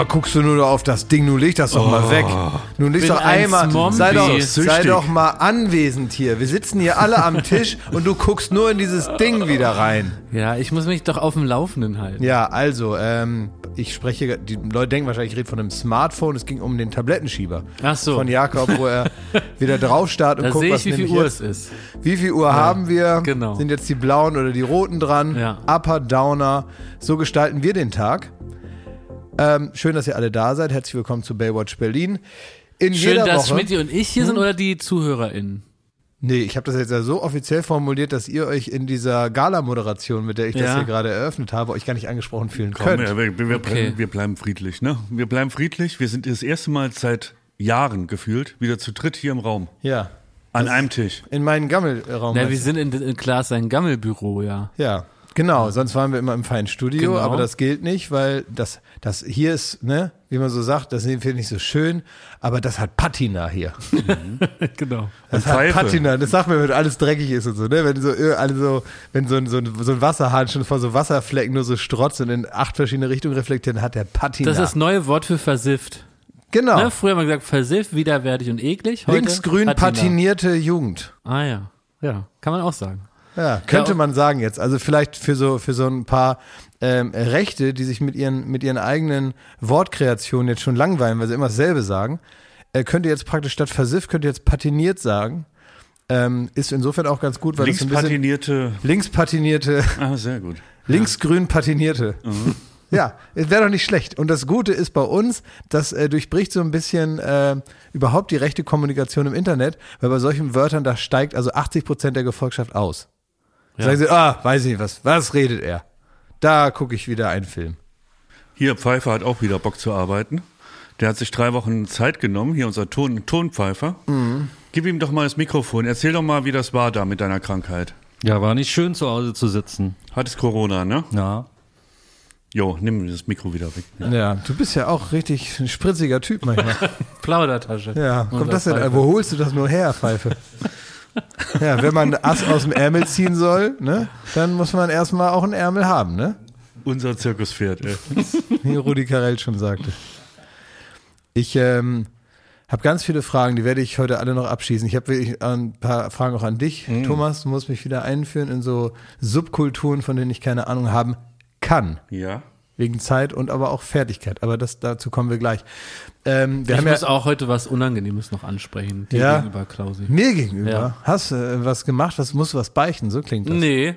Immer guckst du nur auf das Ding, nun leg das doch mal weg. Nun leg doch ein einmal, Zombie. sei doch, sei doch mal anwesend hier. Wir sitzen hier alle am Tisch und du guckst nur in dieses Ding wieder rein. Ja, ich muss mich doch auf dem Laufenden halten. Ja, also, ähm, ich spreche, die Leute denken wahrscheinlich, ich rede von einem Smartphone. Es ging um den Tablettenschieber. Ach so. Von Jakob, wo er wieder drauf starrt und Da guckt, sehe was ich, wie viel Uhr jetzt- es ist. Wie viel Uhr haben wir? genau. Sind jetzt die blauen oder die roten dran? Ja. Upper, Downer. So gestalten wir den Tag. Ähm, schön, dass ihr alle da seid. Herzlich willkommen zu Baywatch Berlin. In Schön, jeder dass Woche. Schmidt und ich hier sind oder die ZuhörerInnen? Nee, ich habe das jetzt ja so offiziell formuliert, dass ihr euch in dieser Gala-Moderation, mit der ich das Ja. hier gerade eröffnet habe, euch gar nicht angesprochen fühlen Komm, könnt. ja, wir, wir, Okay. wir bleiben friedlich, ne? Wir bleiben friedlich. Wir sind das erste Mal seit Jahren gefühlt wieder zu dritt hier im Raum. Ja. An einem Tisch. In meinen Gammelraum. Na, wir sind in, in Klaas sein Gammelbüro, ja. Ja, genau. Sonst waren wir immer im feinen Studio, Genau. aber das gilt nicht, weil das, das hier ist, ne, wie man so sagt, das finde ich nicht so schön, aber das hat Patina hier. genau. Das Und hat Pfeife. Patina. Das sagt man, wenn alles dreckig ist und so, ne? Wenn so, äh, alle so, wenn so ein, so ein, so ein Wasserhahn schon vor so Wasserflecken nur so strotzt und in acht verschiedene Richtungen reflektiert, dann hat der Patina. Das ist das neue Wort für versifft. genau. Ne? Früher haben wir gesagt, versifft, widerwärtig und eklig. Heute Linksgrün Patina. patinierte Jugend. Ah ja, ja, kann man auch sagen. Ja, könnte Ja, man sagen jetzt. Also vielleicht für so für so ein paar ähm, Rechte, die sich mit ihren mit ihren eigenen Wortkreationen jetzt schon langweilen, weil sie immer dasselbe sagen, äh, könnt ihr jetzt praktisch statt versifft könnt ihr jetzt patiniert sagen. Ähm, ist insofern auch ganz gut, weil das Links ein bisschen patinierte. links patinierte, Ah, sehr gut. linksgrün patinierte. Ja, es wäre doch nicht schlecht. Und das Gute ist bei uns, das äh, durchbricht so ein bisschen äh, überhaupt die rechte Kommunikation im Internet, weil bei solchen Wörtern, da steigt also 80 Prozent der Gefolgschaft aus. Sagen sie, ah, weiß ich nicht, was, was redet er? Da gucke ich wieder einen Film. Hier, Pfeiffer hat auch wieder Bock zu arbeiten. Der hat sich drei Wochen Zeit genommen, hier unser Ton, Tonpfeifer. Gib ihm doch mal das Mikrofon. Erzähl doch mal, wie das war da mit deiner Krankheit. Ja, war nicht schön zu Hause zu sitzen. Hattest Corona, ne? Ja. Jo, nimm das Mikro wieder weg. Ja, du bist ja auch richtig ein spritziger Typ manchmal. Plaudertasche. Ja, kommt das denn? Wo holst du das nur her, Pfeife? Ja, wenn man ein Ass aus dem Ärmel ziehen soll, ne, dann muss man erstmal auch einen Ärmel haben, ne? Unser Zirkuspferd, ey. Wie Rudi Carell schon sagte. Ich ähm, habe ganz viele Fragen, die werde ich heute alle noch abschießen. Ich habe wirklich ein paar Fragen auch an dich, Thomas. Du musst mich wieder einführen in so Subkulturen, von denen ich keine Ahnung haben kann. Ja. Wegen Zeit und aber auch Fertigkeit. Aber das, dazu kommen wir gleich. Ähm, wir Ich haben muss ja auch heute was Unangenehmes noch ansprechen, dir Ja. gegenüber, Klausi. mir gegenüber. Ja. Hast du äh, was gemacht? Was musst du was beichten? So klingt das. Nee,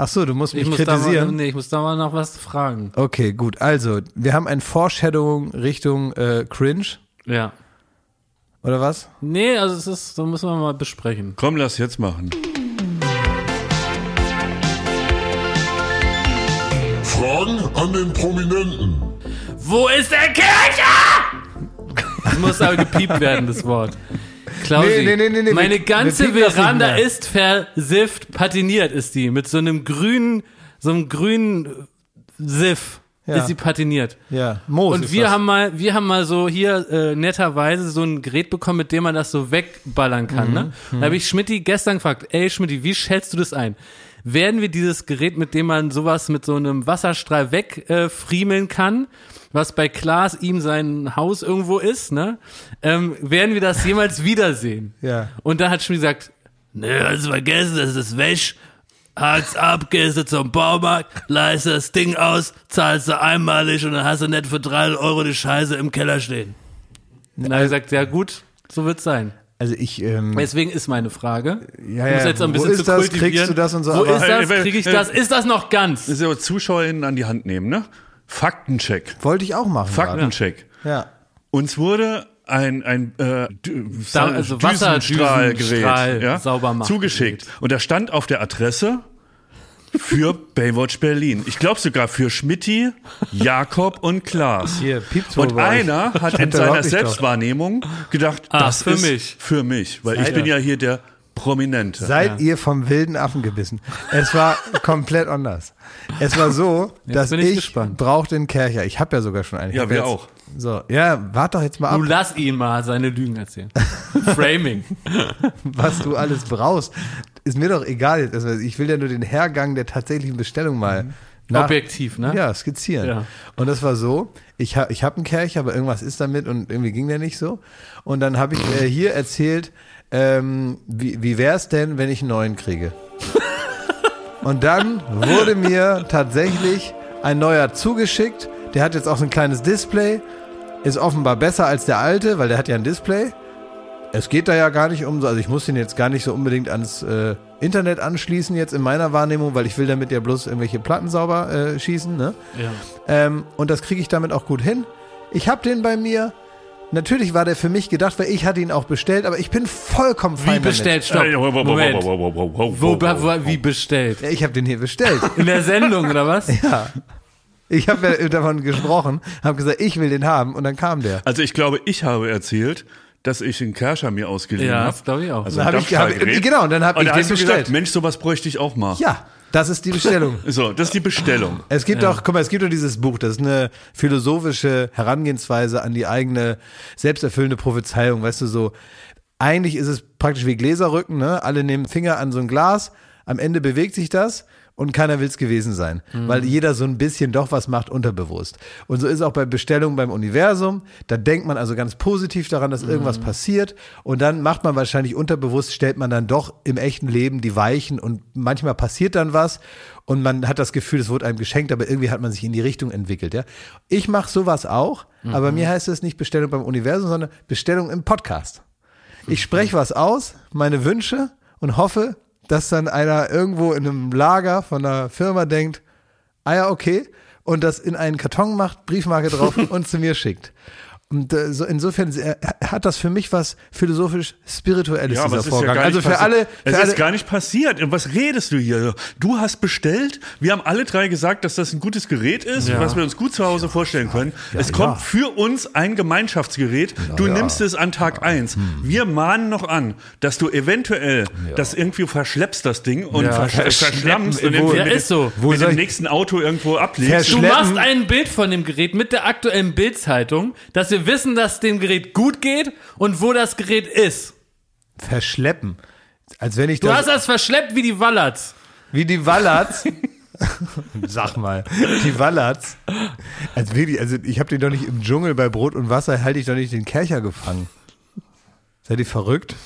Ach so, du musst mich ich muss, da mal, kritisieren. nee, ich muss da mal noch was fragen. Okay, gut. Also, wir haben ein Foreshadowing Richtung äh, Cringe, Ja. oder was? Nee, also es ist, da müssen wir mal besprechen. Komm, lass jetzt machen. Fragen an den Prominenten. Wo ist der Kircher? Das muss aber gepiept werden, das Wort. Klausi, Nee, nee, nee, nee, nee, meine wir- ganze Veranda ist versifft, patiniert ist die. Mit so einem grünen, so einem grünen Siff Ja. ist sie patiniert. Ja, Moos Und ist wir das. haben mal, wir haben mal so hier äh, netterweise so ein Gerät bekommen, mit dem man das so wegballern kann. Mhm. Ne? Da habe ich Schmidti gestern gefragt, ey Schmidti, wie schätzt du das ein? Werden wir dieses Gerät, mit dem man sowas mit so einem Wasserstrahl wegfriemeln äh, kann, was bei Klaas ihm sein Haus irgendwo ist, ne? Ähm, werden wir das jemals wiedersehen? Ja. Und da hat Schmidti gesagt, ne, hast du vergessen, das ist wäsch. Hak's ab, gehst du zum Baumarkt, leist das Ding aus, zahlst du einmalig und dann hast du nicht für drei Euro die Scheiße im Keller stehen. Na, er gesagt, ja gut, so wird's sein. Also ich, ähm, Deswegen ist meine Frage. ja, es ja, jetzt ein wo bisschen ist zu das? kultivieren. Kriegst du das und so? Wo ist das? Krieg ich das? Ist das noch ganz? Das ist ja ZuschauerInnen an die Hand nehmen, ne? Faktencheck. wollte ich auch machen. Faktencheck. Ja. Uns wurde ein, ein äh, Dü- also Düsenstrahlgerät Wasserdüsenstrahl ja, sauber machen. zugeschickt. Und da stand auf der Adresse für Baywatch Berlin. Ich glaube sogar für Schmitti, Jakob und Klaas. Hier, Und einer hat in seiner. Selbstwahrnehmung gedacht, Ah, das für ist mich. für mich, weil ich Seid bin ihr. ja hier der Prominente. Seid ihr vom wilden Affen gebissen? Es war komplett anders. Es war so, dass bin ich ich, gespannt. brauchte einen Kercher. Ich habe ja sogar schon einen. Ich Ja, wir jetzt, auch. So, ja, warte doch jetzt mal ab, Du lass ihn mal seine Lügen erzählen. Framing. was du alles brauchst. Ist mir doch egal. jetzt. Also ich will ja nur den Hergang der tatsächlichen Bestellung mal nach- Objektiv, ne? Ja, skizzieren. Ja. Und das war so, ich, ha, ich habe einen Kerch, aber irgendwas ist damit und irgendwie ging der nicht so. Und dann habe ich äh, hier erzählt, ähm, wie, wie wäre es denn, wenn ich einen neuen kriege? Und dann wurde mir tatsächlich ein neuer zugeschickt. Der hat jetzt auch so ein kleines Display. Ist offenbar besser als der alte, weil der hat ja ein Display. Es geht da ja gar nicht um so, also ich muss den jetzt gar nicht so unbedingt ans äh, Internet anschließen jetzt in meiner Wahrnehmung, weil ich will damit ja bloß irgendwelche Platten sauber äh, schießen, ne? Ja. Ähm, und das kriege ich damit auch gut hin. Ich habe den bei mir. Natürlich war der für mich gedacht, weil ich hatte ihn auch bestellt, aber ich bin vollkommen fein Wie bestellt? Stopp. Moment. Wo, wie bestellt? Ja, ich habe den hier bestellt. In der Sendung, oder was? ja. Ich habe ja davon gesprochen, habe gesagt, ich will den haben und dann kam der. Also ich glaube, ich habe erzählt, dass ich einen Kerscher mir ausgeliehen Ja, habe. das glaube ich auch. Also Dann hab ich- hab- Dampfstahlgerät. genau, und dann hab ich den bestellt. Gesagt, Mensch, sowas bräuchte ich auch mal. Ja, das ist die Bestellung. So, das ist die Bestellung. Es gibt auch, guck mal, es gibt auch dieses Buch, das ist eine philosophische Herangehensweise an die eigene selbsterfüllende Prophezeiung, weißt du, so, eigentlich ist es praktisch wie Gläserrücken, ne? Alle nehmen Finger an so ein Glas, am Ende bewegt sich das und keiner will es gewesen sein, weil jeder so ein bisschen doch was macht unterbewusst. Und so ist auch bei Bestellungen beim Universum, da denkt man also ganz positiv daran, dass irgendwas passiert und dann macht man wahrscheinlich unterbewusst, stellt man dann doch im echten Leben die Weichen und manchmal passiert dann was und man hat das Gefühl, es wurde einem geschenkt, aber irgendwie hat man sich in die Richtung entwickelt. Ja? Ich mache sowas auch, aber mir heißt es nicht Bestellung beim Universum, sondern Bestellung im Podcast. Ich spreche was aus, meine Wünsche und hoffe, dass dann einer irgendwo in einem Lager von einer Firma denkt, ah ja, okay, und das in einen Karton macht, Briefmarke drauf und zu mir schickt. Und äh, so insofern äh, hat das für mich was philosophisch spirituelles Ja, dieser es ist Vorgang. ja gar also nicht für passi- alle, Es für alle ist gar nicht passiert. Was redest du hier? Du hast bestellt. Wir haben alle drei gesagt, dass das ein gutes Gerät ist, Ja. was wir uns gut zu Hause vorstellen können. es ja. kommt für uns ein Gemeinschaftsgerät. du nimmst es an Tag eins. Hm. Wir mahnen noch an, dass du eventuell das irgendwie verschleppst, das Ding, und Ja. versch Verschleppen, verschlammst und wo- mit, ist so. Wo mit dem nächsten Auto irgendwo ablegst. Du machst ein Bild von dem Gerät mit der aktuellen Bildzeitung, dass wir wissen, dass dem Gerät gut geht und wo das Gerät ist. verschleppen. Als wenn ich Du das, hast das verschleppt wie die Wallerts. wie die Wallerts. Sag mal, die Wallerts. Als wirklich, also ich habe den doch nicht im Dschungel bei Brot und Wasser, halte ich doch nicht den Kercher gefangen. Seid ihr verrückt?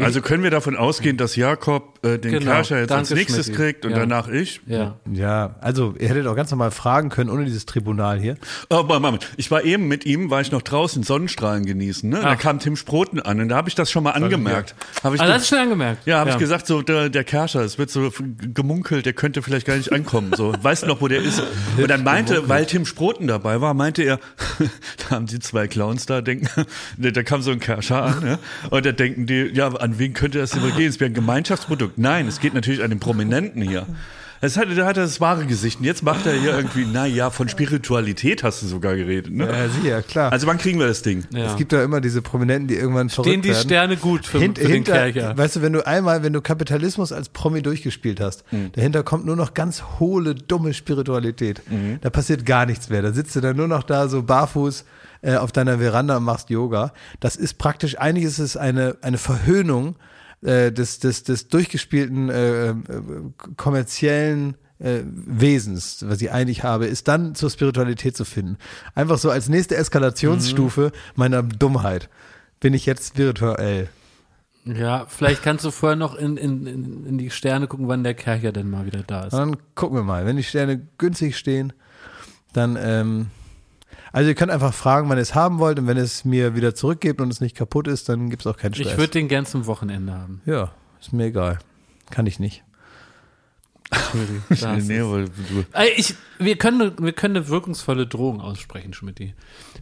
Also können wir davon ausgehen, dass Jakob äh, den Genau. Kerscher jetzt als nächstes Schmidti. kriegt und Ja. danach ich? Ja. Ja, also ihr hättet auch ganz normal fragen können, ohne dieses Tribunal hier. Oh, Moment, Moment. Ich war eben mit ihm, war ich noch draußen Sonnenstrahlen genießen. Ne? Da Ach. kam Tim Sproten an und da habe ich das schon mal angemerkt. Hab ich Ah, das ist schon angemerkt. ja, habe ich gesagt, so der, der Kerscher, es wird so gemunkelt, der könnte vielleicht gar nicht ankommen. So, weißt du noch, wo der ist? Und dann meinte, weil Tim Sproten dabei war, meinte er, da haben die zwei Clowns da, denken, da kam so ein Kerscher an, ja? und da denken die, ja, an wen könnte das denn wohl gehen? Es wäre ein Gemeinschaftsprodukt. Nein, es geht natürlich an den Prominenten hier. Das hat, da hat er das wahre Gesicht. Und jetzt macht er hier irgendwie, na ja, von Spiritualität hast du sogar geredet. Ne? Ja, sicher, klar. Also wann kriegen wir das Ding? Ja. es gibt da immer diese Prominenten, die irgendwann verrückt Stehen die werden. Sterne gut für, Hint, für den hinter, Kercher. weißt du, wenn du einmal, wenn du Kapitalismus als Promi durchgespielt hast, Mhm. dahinter kommt nur noch ganz hohle, dumme Spiritualität. Mhm. Da passiert gar nichts mehr. Da sitzt du dann nur noch da so barfuß äh, auf deiner Veranda und machst Yoga. Das ist praktisch, eigentlich ist es eine, eine Verhöhnung äh, des, des, des durchgespielten äh, äh, kommerziellen äh, Wesens, was ich eigentlich habe, ist dann zur Spiritualität zu finden. Einfach so als nächste Eskalationsstufe Mhm. meiner Dummheit bin ich jetzt spirituell. Ja, vielleicht kannst du vorher noch in, in, in, die Sterne gucken, wann der Kercher denn mal wieder da ist. Dann gucken wir mal. Wenn die Sterne günstig stehen, dann, ähm, also ihr könnt einfach fragen, wann ihr es haben wollt und wenn es mir wieder zurückgebt und es nicht kaputt ist, dann gibt es auch keinen Stress. Ich würde den gern zum Wochenende haben. ja, ist mir egal. Kann ich nicht. Nee, weil du, Ich, wir, können, wir können eine wirkungsvolle Drohung aussprechen, Schmidti.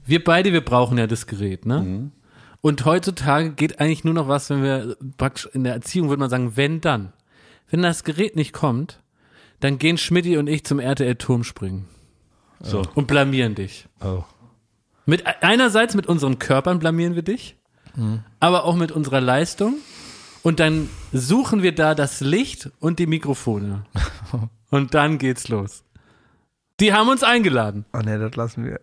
Wir beide, wir brauchen ja das Gerät, ne? Mhm. Und heutzutage geht eigentlich nur noch was, wenn wir praktisch in der Erziehung würde man sagen, wenn dann. Wenn das Gerät nicht kommt, dann gehen Schmidti und ich zum RTL Turmspringen so. und blamieren dich. Oh. Mit einerseits mit unseren Körpern blamieren wir dich, aber auch mit unserer Leistung. Und dann suchen wir da das Licht und die Mikrofone. Und dann geht's los. Die haben uns eingeladen Oh ne, das lassen wir.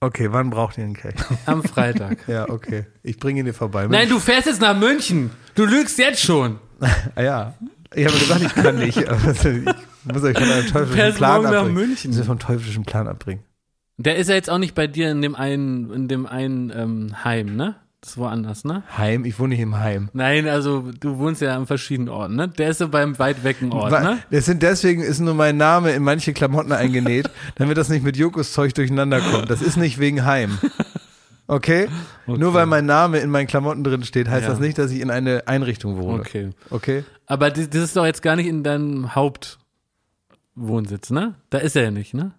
Okay, wann braucht ihr einen Kelch? am Freitag. ja, okay. Ich bringe ihn dir vorbei. Nein, du fährst jetzt nach München. Du lügst jetzt schon. Ah, ja. Ich habe gesagt, ich kann nicht. ich Muss euch von einem teuflischen Plan morgen nach abbringen. München. Muss vom teuflischen Plan abbringen. Der ist ja jetzt auch nicht bei dir in dem einen, in dem einen ähm, Heim, ne? Das ist woanders, ne? Heim, ich wohne nicht im Heim. Nein, also du wohnst ja an verschiedenen Orten, ne? Der ist so beim weit wecken Ort, ne? Das sind deswegen ist nur mein Name in manche Klamotten eingenäht, damit das nicht mit Jokos Zeug durcheinander kommt. Das ist nicht wegen Heim. Okay? Nur weil mein Name in meinen Klamotten drin steht, heißt Ja. das nicht, dass ich in eine Einrichtung wohne. Okay. Okay? Aber das, das ist doch jetzt gar nicht in deinem Hauptwohnsitz, ne? Da ist er ja nicht, ne?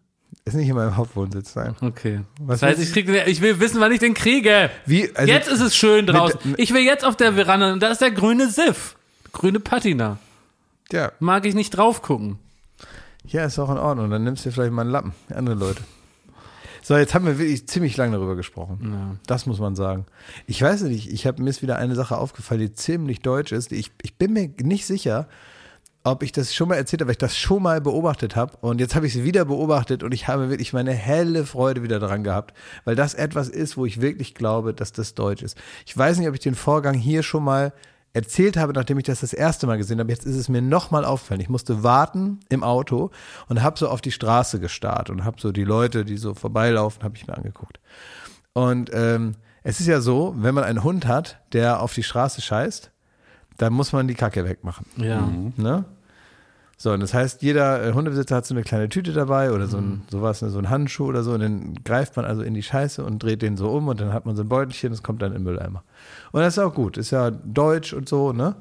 Ist nicht in meinem Hauptwohnsitz sein. Okay. Was das heißt, ich, krieg, ich will wissen, wann ich den kriege. Wie? Also, jetzt ist es schön draußen. mit- ich will jetzt auf der Veranda und da ist der grüne Siff. Grüne Patina. ja. Mag ich nicht drauf gucken. Ja, ist auch in Ordnung. Dann nimmst du dir vielleicht mal einen Lappen. Andere Leute. So, jetzt haben wir wirklich ziemlich lange darüber gesprochen. Ja. Das muss man sagen. Ich weiß nicht, ich habe mir ist wieder eine Sache aufgefallen, die ziemlich deutsch ist. Ich, ich bin mir nicht sicher, ob ich das schon mal erzählt habe, weil ich das schon mal beobachtet habe. Und jetzt habe ich es wieder beobachtet und ich habe wirklich meine helle Freude wieder dran gehabt, weil das etwas ist, wo ich wirklich glaube, dass das deutsch ist. Ich weiß nicht, ob ich den Vorgang hier schon mal erzählt habe, nachdem ich das das erste Mal gesehen habe. Jetzt ist es mir nochmal aufgefallen. Ich musste warten im Auto und habe so auf die Straße gestarrt und habe so die Leute, die so vorbeilaufen, habe ich mir angeguckt. Und ähm, es ist ja so, wenn man einen Hund hat, der auf die Straße scheißt, dann muss man die Kacke wegmachen. Ja. Ne? So, und das heißt, jeder äh, Hundebesitzer hat so eine kleine Tüte dabei oder so ein, sowas, ne, so ein Handschuh oder so, und dann greift man also in die Scheiße und dreht den so um und dann hat man so ein Beutelchen, das kommt dann im Mülleimer. Und das ist auch gut, ist ja deutsch und so, ne?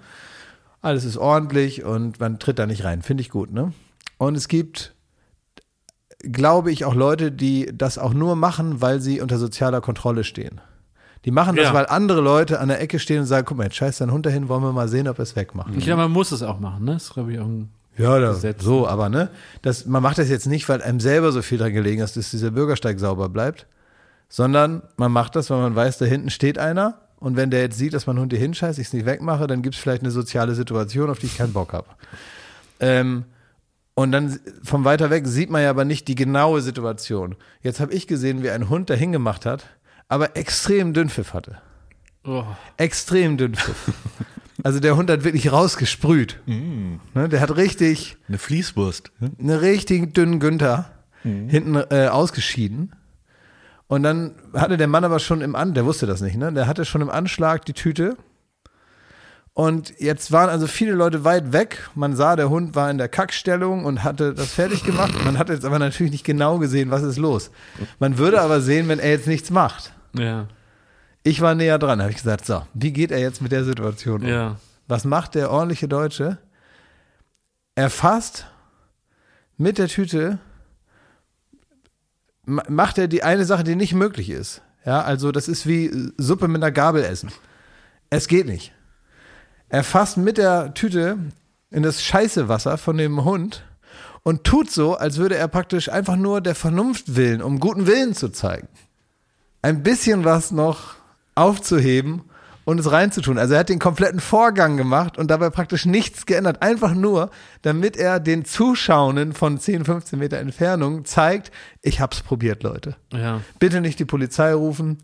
Alles ist ordentlich und man tritt da nicht rein, finde ich gut, ne? Und es gibt, glaube ich, auch Leute, die das auch nur machen, weil sie unter sozialer Kontrolle stehen. Die machen das, Ja. weil andere Leute an der Ecke stehen und sagen, guck mal, jetzt scheiß dein Hund dahin, wollen wir mal sehen, ob er es wegmacht. Ich glaube, man muss es auch machen, ne? Das ist, glaube ich, auch ein Ja, da, so, aber ne, das, man macht das jetzt nicht, weil einem selber so viel dran gelegen ist, dass dieser Bürgersteig sauber bleibt, sondern man macht das, weil man weiß, da hinten steht einer und wenn der jetzt sieht, dass mein Hund hier hinscheißt, ich es nicht wegmache, dann gibt es vielleicht eine soziale Situation, auf die ich keinen Bock habe. Ähm, und dann von weiter weg sieht man ja aber nicht die genaue Situation. Jetzt habe ich gesehen, wie ein Hund da hingemacht hat, aber extrem Dünnpfiff hatte. Oh. Extrem Dünnpfiff. Also der Hund hat wirklich rausgesprüht. Ne, der hat richtig, Eine Fließwurst. ne? einen richtig dünnen Günther hinten äh, ausgeschieden. Und dann hatte der Mann aber schon im An, der wusste das nicht, ne? Der hatte schon im Anschlag die Tüte. Und jetzt waren also viele Leute weit weg. Man sah, der Hund war in der Kackstellung und hatte das fertig gemacht. Man hat jetzt aber natürlich nicht genau gesehen, was ist los. Man würde aber sehen, wenn er jetzt nichts macht. Ja. Ich war näher dran, habe ich gesagt, so, wie geht er jetzt mit der Situation um? Ja. Was macht der ordentliche Deutsche? Er fasst mit der Tüte, ma- macht er die eine Sache, die nicht möglich ist. Ja, also das ist wie Suppe mit einer Gabel essen. Es geht nicht. Er fasst mit der Tüte in das Scheißewasser von dem Hund und tut so, als würde er praktisch einfach nur der Vernunft willen, um guten Willen zu zeigen. Ein bisschen was noch aufzuheben und es reinzutun. Also er hat den kompletten Vorgang gemacht und dabei praktisch nichts geändert. Einfach nur, damit er den Zuschauenden von 10, 15 Meter Entfernung zeigt, ich hab's probiert, Leute. Ja. Bitte nicht die Polizei rufen.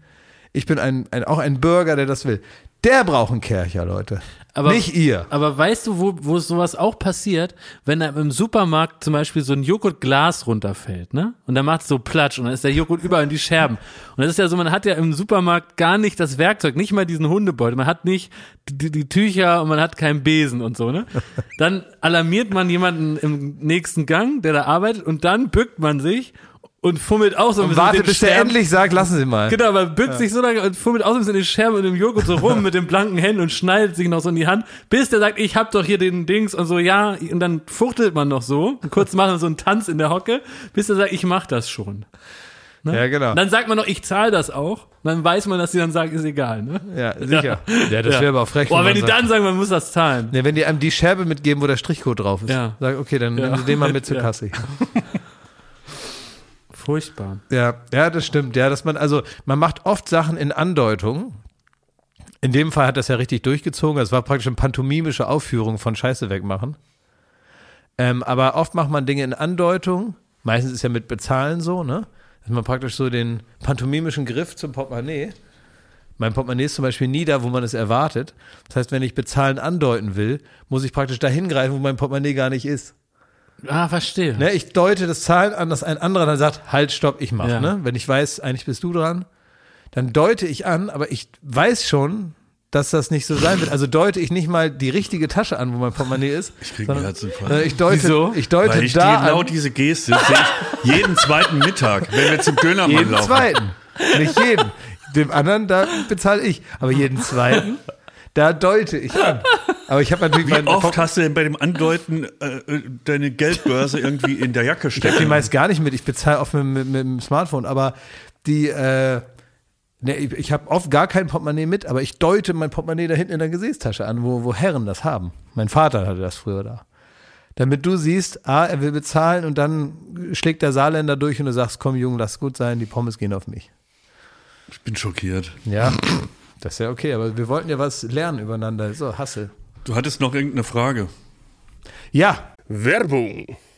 Ich bin ein, ein, auch ein Bürger, der das will. Der braucht einen Kercher, Leute. Aber, nicht ihr. Aber weißt du, wo, wo sowas auch passiert, wenn da im Supermarkt zum Beispiel so ein Joghurtglas runterfällt, ne? Und da macht so Platsch und dann ist der Joghurt überall in die Scherben. Und das ist ja so, man hat ja im Supermarkt gar nicht das Werkzeug, nicht mal diesen Hundebeutel. Man hat nicht die, die Tücher und man hat keinen Besen und so, ne? Dann alarmiert man jemanden im nächsten Gang, der da arbeitet und dann bückt man sich und fummelt auch so ein Und bisschen warte, mit den bis der Scherben. endlich sagt, lassen Sie mal. Genau, aber bückt sich so lange und fummelt aus in den Scherben und dem Joghurt so rum mit den blanken Händen und schneidet sich noch so in die Hand, bis der sagt, ich hab doch hier den Dings und so, ja, und dann fuchtelt man noch so, und kurz machen so einen Tanz in der Hocke, bis der sagt, ich mach das schon. Ne? Ja, genau. Dann sagt man noch, ich zahle das auch. Dann weiß man, dass die dann sagen, ist egal, ne? Ja, sicher. Ja, das wäre aber auch frech. Boah, wenn man die sagt- dann sagen, man muss das zahlen. Ja, wenn die einem die Scherbe mitgeben, wo der Strichcode drauf ist. Ja. Sag, okay, dann Ja. nehmen Sie den mal mit zur Ja. Kasse. Furchtbar. Ja, ja, das stimmt. Ja, dass man, also, man macht oft Sachen in Andeutung. In dem Fall hat das ja richtig durchgezogen. Das war praktisch eine pantomimische Aufführung von Scheiße wegmachen. Ähm, aber oft macht man Dinge in Andeutung. Meistens ist ja mit Bezahlen so, ne? Dass man praktisch so den pantomimischen Griff zum Portemonnaie. Mein Portemonnaie ist zum Beispiel nie da, wo man es erwartet. Das heißt, wenn ich Bezahlen andeuten will, muss ich praktisch dahin greifen, wo mein Portemonnaie gar nicht ist. Ah, verstehe. Ne, ich deute das Zahlen an, dass ein anderer dann sagt, halt, stopp, ich mach. Ja. Ne? Wenn ich weiß, eigentlich bist du dran, dann deute ich an, aber ich weiß schon, dass das nicht so sein wird. Also deute ich nicht mal die richtige Tasche an, wo mein Portemonnaie ist. Ich krieg einen Herzinfarkt. Äh, ich deute, Wieso? ich deute Weil ich die, da genau an, diese Geste sehe ich jeden zweiten Mittag, wenn wir zum Dönermann jeden laufen. zweiten. Nicht jeden. Dem anderen, da bezahle ich. Aber jeden zweiten, da deute ich an. Aber ich habe natürlich Wie oft hast du denn bei dem Andeuten äh, deine Geldbörse irgendwie in der Jacke Ich habe die meist gar nicht mit. Ich bezahle oft mit, mit, mit dem Smartphone. Aber die, äh, ne, ich, ich habe oft gar kein Portemonnaie mit, aber ich deute mein Portemonnaie da hinten in der Gesäßtasche an, wo, wo Herren das haben. Mein Vater hatte das früher da. Damit du siehst, ah, er will bezahlen und dann schlägt der Saarländer durch und du sagst, komm Junge, lass gut sein, die Pommes gehen auf mich. Ich bin schockiert. Ja, das ist ja okay, aber wir wollten ja was lernen übereinander. So, Hassel. Du hattest noch irgendeine Frage. Ja, Werbung.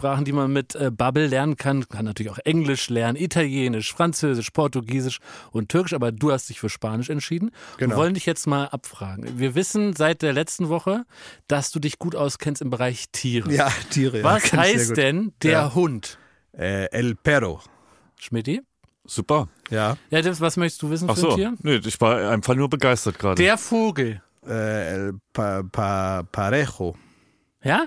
die man mit äh, Bubble lernen kann. Kann natürlich auch Englisch lernen, Italienisch, Französisch, Portugiesisch und Türkisch, aber du hast dich für Spanisch entschieden. Genau. Wir wollen dich jetzt mal abfragen. Wir wissen seit der letzten Woche, dass du dich gut auskennst im Bereich Tiere. Ja, Tiere. ja, Was sehr heißt denn der Ja. Hund? Äh, El Perro. Schmidti? Super. Ja. Ja, Dips, was möchtest du wissen Ach für ein so. Tier? Nee, ich war einfach nur begeistert gerade. Der Vogel. Äh, El pa, pa, Parejo. Ja?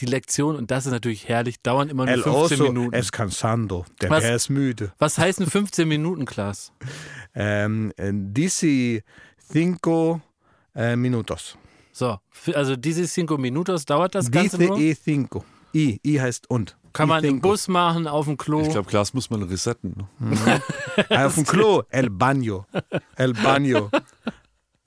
Die Lektion, und das ist natürlich herrlich, dauern immer nur El 15 oso Minuten. es cansando. Der Was? Bär ist müde. Was heißen 15 Minuten, Klaas? Ähm, äh, dici cinco äh, minutos. So, also diese cinco minutos dauert das Ganze Dice nur. e cinco. I, I heißt und. Kann man im cinco. Bus machen, auf dem Klo. Ich glaube, Glas muss man resetten. ne? Ah, Auf dem Klo. El baño. El baño.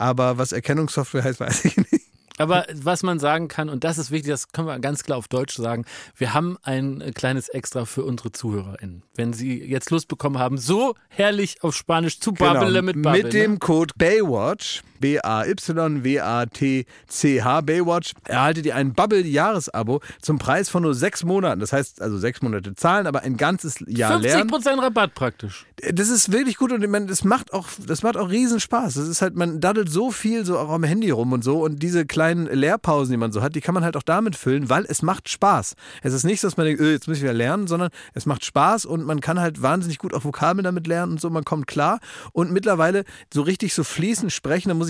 aber was Erkennungssoftware heißt, weiß ich nicht. Aber was man sagen kann, und das ist wichtig, das können wir ganz klar auf Deutsch sagen, wir haben ein äh, kleines Extra für unsere ZuhörerInnen. Wenn sie jetzt Lust bekommen haben, so herrlich auf Spanisch zu babbeln mit Babbeln. Genau. Mit dem ne? Code Baywatch, B-A-Y-W-A-T-C-H, Baywatch, erhaltet ihr ein Bubble-Jahresabo zum Preis von nur sechs Monaten. Das heißt, also sechs Monate zahlen, aber ein ganzes Jahr lernen. 50% Rabatt praktisch. Das ist wirklich gut und ich meine, das macht auch, das macht auch riesen Spaß. Das ist halt, man daddelt so viel so auch am Handy rum und so und diese kleinen Lehrpausen, die man so hat, die kann man halt auch damit füllen, weil es macht Spaß. Es ist nicht so, dass man denkt, öh, jetzt muss ich wieder lernen, sondern es macht Spaß und man kann halt wahnsinnig gut auch Vokabeln damit lernen und so, man kommt klar und mittlerweile so richtig so fließend sprechen, da muss ich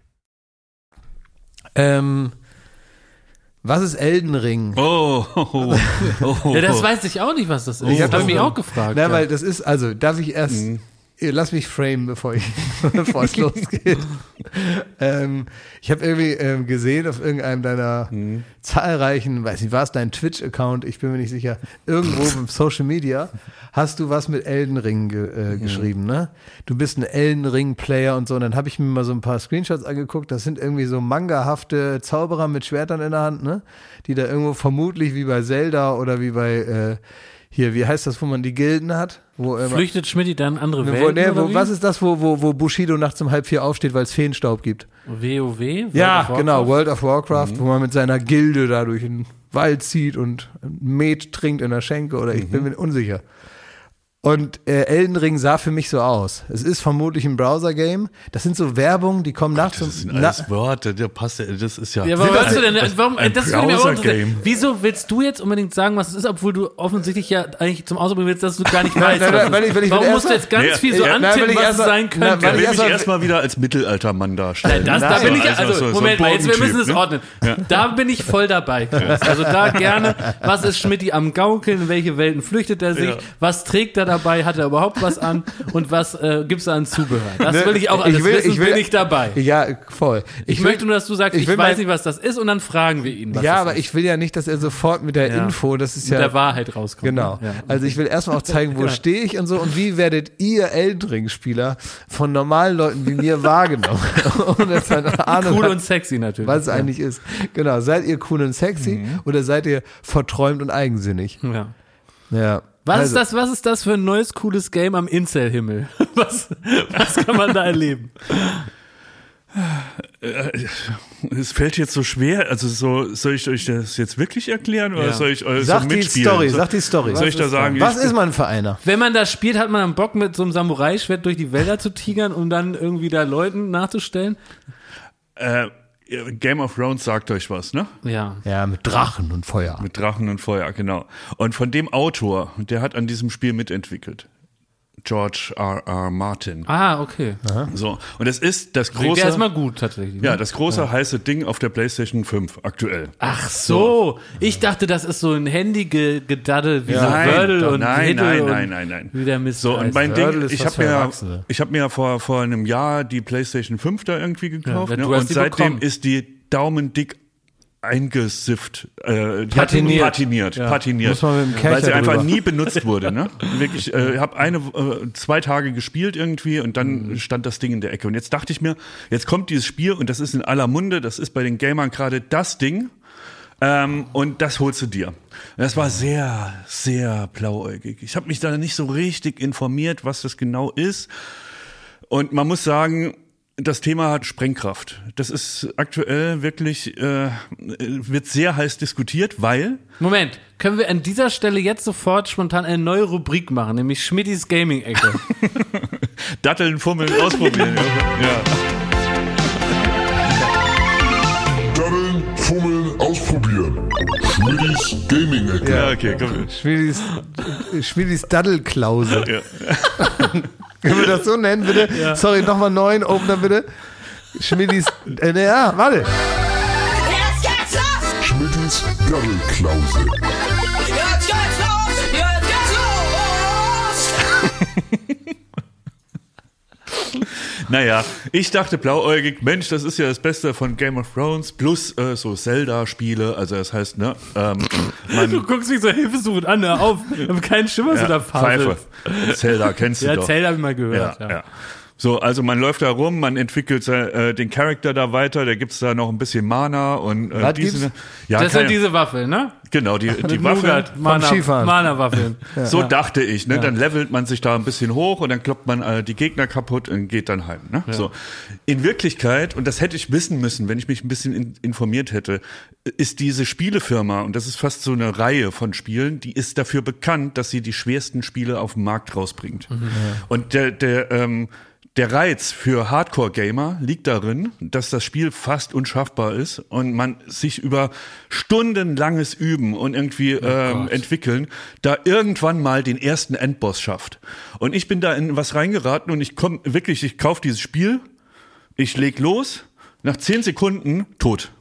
Ähm, was ist Elden Ring? Oh, oh, oh. Ja, das weiß ich auch nicht, was das ist. Ich Ich hab habe mich auch gefragt. Na, ja. weil das ist, also darf ich erst, Mhm. Lass mich frame, bevor ich, bevor es losgeht. ähm, ich habe irgendwie ähm, gesehen auf irgendeinem deiner Mhm. zahlreichen, weiß nicht, war es dein Twitch-Account, ich bin mir nicht sicher, irgendwo im Social Media hast du was mit Elden Ring ge, äh, Mhm. geschrieben, ne? Du bist ein Elden Ring-Player und so. Und dann habe ich mir mal so ein paar Screenshots angeguckt. Das sind irgendwie so mangahafte Zauberer mit Schwertern in der Hand, ne? Die da irgendwo vermutlich wie bei Zelda oder wie bei äh, hier, wie heißt das, wo man die Gilden hat? Wo, immer- Flüchtet Schmidt dann in andere wo, Welten nee, oder wo, wie? was ist das, wo, wo, wo Bushido nachts um halb vier aufsteht, weil es Feenstaub gibt? WoW? World Ja, genau, World of Warcraft, wo man mit seiner Gilde da durch den Wald zieht und Met trinkt in der Schenke oder ich bin mir unsicher. Und äh, Elden Ring sah für mich so aus. Es ist vermutlich ein Browser-Game. Das sind so Werbungen, die kommen nachts Das sind alles Worte, der passt ja, das ist ja. Ja, aber weißt du denn, warum, ein das. Browser-Game. Wieso willst du jetzt unbedingt sagen, was es ist, obwohl du offensichtlich ja eigentlich zum Ausdruck bringen willst, dass du gar nicht weißt, nein, was nein, es weil ist. ich- weil ich Warum musst du jetzt ganz Nee, viel so ja, nein, weil antippen, ich was es sein nein, könnte? weil Der ich will mich erst mal- erstmal wieder als mittelalter Mann darstellen. Das, da So, bin ich, also also, so- so Moment mal, jetzt, wir müssen es ne? ordnen. Da bin ich voll dabei, Chris. Also da gerne, was ist Schmidti am Gaukeln, in welche Welten flüchtet er sich, was trägt er dabei, hat er überhaupt was an und was äh, gibt's da an Zubehör? Das will ich auch alles Ne, Ich will- wissen, ich will- bin ich dabei. Ja, voll. Ich, will- möchte nur, dass du sagst, ich ich, weiß nicht, was das ist und dann fragen wir ihn, was Ja, aber ist. ich will ja nicht, dass er sofort mit der Ja. Info, das ist mit ja. der Wahrheit rauskommt. Genau. Ja. Also ich will erstmal auch zeigen, wo stehe ich und so und wie werdet ihr Elden Ring-Spieler von normalen Leuten wie mir wahrgenommen? eine Ahnung Cool hat, und sexy natürlich. was es eigentlich ist. Genau. Seid ihr cool und sexy Mhm. oder seid ihr verträumt und eigensinnig? ja. Ja. Was also, ist das, was ist das für ein neues cooles Game am Incel-Himmel? Was, was kann man da erleben? Es fällt jetzt so schwer. Also so, soll ich euch das jetzt wirklich erklären oder Ja. soll ich euch Sag so die mitspielen? Story, So- sag die Story. Soll ich da sagen? Was ich, ist man für einer? Wenn man das spielt, hat man dann Bock mit so einem Samurai-Schwert durch die Wälder zu tigern, um dann irgendwie da Leuten nachzustellen? Äh, Game of Thrones sagt euch was, ne? Ja. Ja, mit Drachen und Feuer. Mit Drachen und Feuer, genau. Und von dem Autor, der hat an diesem Spiel mitentwickelt. George R. R. Martin. Ah, okay. So. Und es ist das große. ja erstmal gut tatsächlich. ne? ja, das große heiße Ding auf der PlayStation 5 aktuell. Ach so. Ich dachte, das ist so ein Handy-Gedaddel wie so Wordle doch, und nein, Hiddle nein, und nein, nein, nein. Wie der Mist So, und mein Wordle Ding, ist ich habe mir, ich hab mir vor, vor einem Jahr die PlayStation 5 da irgendwie gekauft. Ja, ne? Und seitdem bekommen. ist die daumendick eingesifft, äh, Patiniert. patiniert, patiniert, Muss man mit dem Kercher weil sie einfach drüber. nie benutzt wurde. Ne? Wirklich, äh, ich habe eine, äh, zwei Tage gespielt irgendwie und dann Mhm. stand das Ding in der Ecke. Und jetzt dachte ich mir, jetzt kommt dieses Spiel und das ist in aller Munde, das ist bei den Gamern gerade das Ding. Ähm, und das holst du dir. Das war sehr, sehr blauäugig. Ich habe mich da nicht so richtig informiert, was das genau ist. Und man muss sagen, das Thema hat Sprengkraft. Das ist aktuell wirklich, äh, wird sehr heiß diskutiert, weil Moment, können wir an dieser Stelle jetzt sofort spontan eine neue Rubrik machen, nämlich Schmidtis Gaming-Ecke. Datteln, Fummeln, ausprobieren. ja. Daddeln, fummeln, ausprobieren. Schmidis Gaming-Ecke. ja, okay, komm. Schmiedis, Schmiedis Daddelklause. Ja. Können wir das so nennen, bitte? Sorry, nochmal neuen Opener, bitte. Schmiedis, äh, ja, warte. Jetzt geht's los! Schmidis Daddelklause. Jetzt geht's los! Jetzt geht's los! Naja, ich dachte blauäugig, Mensch, das ist ja das Beste von Game of Thrones plus äh, so Zelda-Spiele. Also das heißt, ne, ähm, du guckst mich so hilfesuchend an, hör auf. Ich habe keinen Schimmer, was du da Pfeife. Zelda kennst du Ja, doch. Zelda habe ich mal Ja, gehört. ja. Ja. So, also man läuft da rum, man entwickelt äh, den Charakter da weiter, da gibt's da noch ein bisschen Mana und äh, Was diese, ja, das keine- sind diese Waffeln, ne? genau, die, die Waffe. Nougat, Mana. Mana-Waffeln. So dachte ich, ne? Dann levelt man sich da ein bisschen hoch und dann kloppt man äh, die Gegner kaputt und geht dann heim. Ne? So. In Wirklichkeit, und das hätte ich wissen müssen, wenn ich mich ein bisschen in, informiert hätte, ist diese Spielefirma, und das ist fast so eine Reihe von Spielen, die ist dafür bekannt, dass sie die schwersten Spiele auf den Markt rausbringt. Und der, der, ähm, der Reiz für Hardcore-Gamer liegt darin, dass das Spiel fast unschaffbar ist und man sich über stundenlanges Üben und irgendwie ähm, entwickeln, da irgendwann mal den ersten Endboss schafft. Und ich bin da in was reingeraten und ich komme wirklich, ich kaufe dieses Spiel, ich leg los, nach zehn Sekunden tot.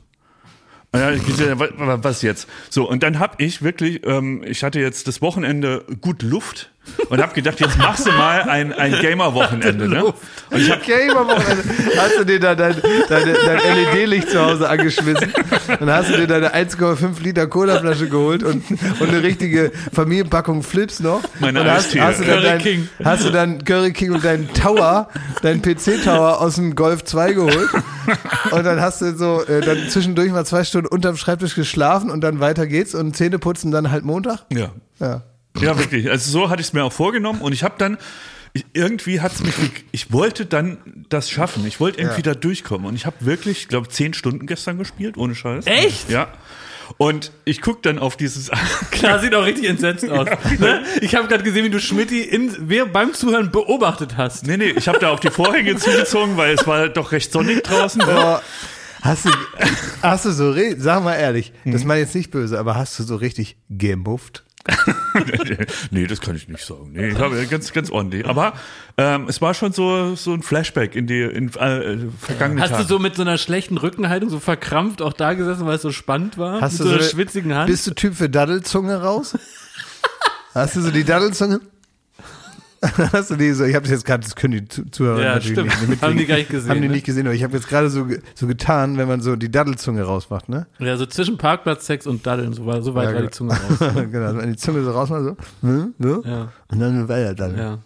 Was jetzt? So, und dann hab ich wirklich, ähm, ich hatte jetzt das Wochenende gut Luft und hab gedacht, jetzt machst du mal ein, ein Gamer-Wochenende. Ne? Und ich hab, Gamer-Wochenende. Hast du dir da dein, deine, dein LED-Licht zu Hause angeschmissen und hast du dir deine 1,5 Liter Colaflasche geholt und, und eine richtige Familienpackung Flips noch. Meine und hast, hast, du dann Curry dein, King. hast du dann Curry King und deinen Tower, deinen PC-Tower aus dem Golf 2 geholt. Und dann hast du so äh, dann zwischendurch mal zwei Stunden unterm Schreibtisch geschlafen und dann weiter geht's und Zähne putzen dann halt Montag. ja. Ja. Ja, wirklich. Also so hatte ich es mir auch vorgenommen und ich habe dann ich, irgendwie hat's mich ge- ich wollte dann das schaffen. Ich wollte irgendwie da durchkommen und ich habe wirklich, ich glaube, zehn Stunden gestern gespielt, ohne Scheiß. Echt? Ja. Und ich guck dann auf dieses Klar, sieht auch richtig entsetzt aus. ne? Ich habe gerade gesehen, wie du Schmidti in, wer beim Zuhören beobachtet hast. Nee, nee, ich habe da auch die Vorhänge zugezogen, weil es war doch recht sonnig draußen. Ne? Aber hast du, hast du so, sag mal ehrlich, das meine ich jetzt nicht böse, aber hast du so richtig gemufft? nee, das kann ich nicht sagen. Nee, ich habe ganz, ganz ordentlich. Aber ähm, es war schon so, so ein Flashback in die in, äh, vergangene Hast Tage. du so mit so einer schlechten Rückenhaltung so verkrampft auch da gesessen, weil es so spannend war? Hast mit du so einer eine- schwitzigen Hand? Bist du Typ für Daddelzunge raus? Hast du so die Daddelzunge? Hast du die so, ich habe das jetzt gerade, das können die Zu- Zuhörer Ja, natürlich stimmt. nicht mitkriegen. Haben die gar nicht gesehen, Haben die ne? nicht gesehen, aber ich habe jetzt gerade so, so getan, wenn man so die Daddelzunge rausmacht, ne? ja, so zwischen Parkplatzsex und Daddeln, so, war, so weit Ja, war die genau. Zunge raus. genau, wenn man die Zunge so rausmacht, so, hm, so, Ja. und dann weiter dann. Ja,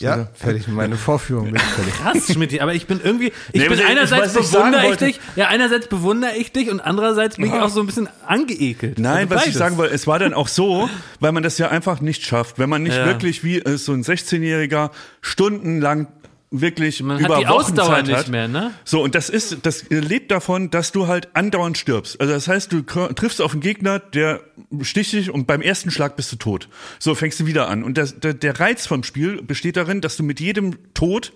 Ja. Fertig? mit meiner Vorführung. Bin ich fertig. Krass, Schmidt, aber ich bin irgendwie, ich Nee, bin einerseits ich bewundere ich dich, ja, einerseits bewundere ich dich und andererseits bin ich auch so ein bisschen angeekelt. Nein, Also was ich sagen wollte, es war dann auch so, weil man das ja einfach nicht schafft, wenn man nicht Ja. wirklich wie äh, so ein 16-Jähriger stundenlang wirklich Man über hat die Wochen Ausdauer Zeit nicht hat. mehr, ne? So, und das ist, das lebt davon, dass du halt andauernd stirbst. Also das heißt, du triffst auf einen Gegner, der sticht dich und beim ersten Schlag bist du tot. So fängst du wieder an. Und das, der, der Reiz vom Spiel besteht darin, dass du mit jedem Tod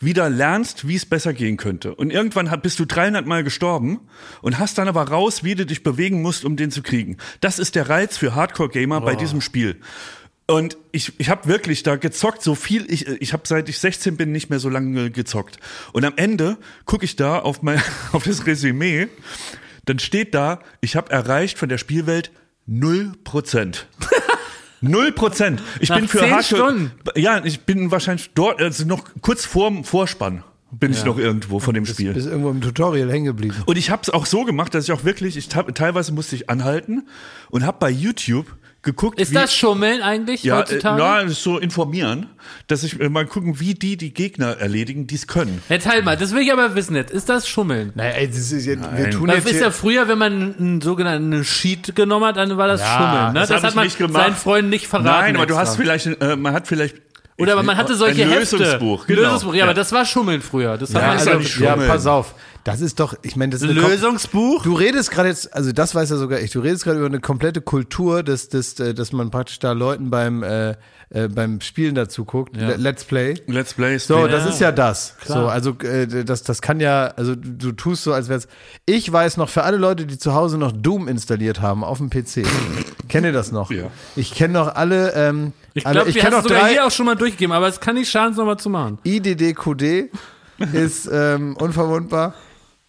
wieder lernst, wie es besser gehen könnte. Und irgendwann bist du 300 Mal gestorben und hast dann aber raus, wie du dich bewegen musst, um den zu kriegen. Das ist der Reiz für Hardcore-Gamer bei diesem Spiel. Und ich, ich habe wirklich da gezockt, so viel ich ich habe seit ich 16 bin nicht mehr so lange gezockt. Und am Ende gucke ich da auf mein auf das Resümee, dann steht da, ich habe erreicht von der Spielwelt 0%. Null Prozent. Ich Nach bin für zehn Hardcore. Stunden. Ja, ich bin wahrscheinlich dort, also noch kurz vorm Vorspann bin ich noch irgendwo von dem Spiel. Bist irgendwo im Tutorial hängen geblieben. Und ich habe es auch so gemacht, dass ich auch wirklich, ich hab, teilweise musste ich anhalten und habe bei YouTube geguckt, Ist wie, das Schummeln eigentlich ja, äh, heutzutage? ja, das ist so informieren, dass ich äh, mal gucken, wie die die Gegner erledigen, die es können. Jetzt halt mal, das will ich aber wissen jetzt. Ist das Schummeln? Naja, ey, das ist jetzt, wir tun Das jetzt ist ja früher, wenn man einen sogenannten Sheet genommen hat, dann war das Ja, Schummeln. Ne? das Das, hat man seinen Freunden nicht verraten. Nein, aber du extra. hast vielleicht, äh, man hat vielleicht Oder aber man hatte solche ein Hefte. Lösungsbuch, Ein genau. Lösungsbuch, ja, aber das war Schummeln früher. Das hat ja, man ist also, ja, Schummeln. pass auf. Das ist doch, ich meine, das ist Lösungsbuch? Du redest gerade jetzt, also das weiß ja sogar ich, du redest gerade über eine komplette Kultur, dass, dass, äh, dass man praktisch da Leuten beim, äh, äh, beim Spielen dazu guckt, Le- Let's Play. Let's Play So, Stream. das ist ja das. Klar. So, also äh, das, das kann ja, also du, tust so, als wär's. Ich weiß noch, für alle Leute, die zu Hause noch Doom installiert haben auf dem PC, kennt ihr das noch? Ja. Ich kenne noch alle, ähm, Ich glaube, ich kenne noch sogar drei. hier auch schon mal durchgegeben, aber es kann nicht schaden, es nochmal zu machen. IDDQD ist ähm, unverwundbar.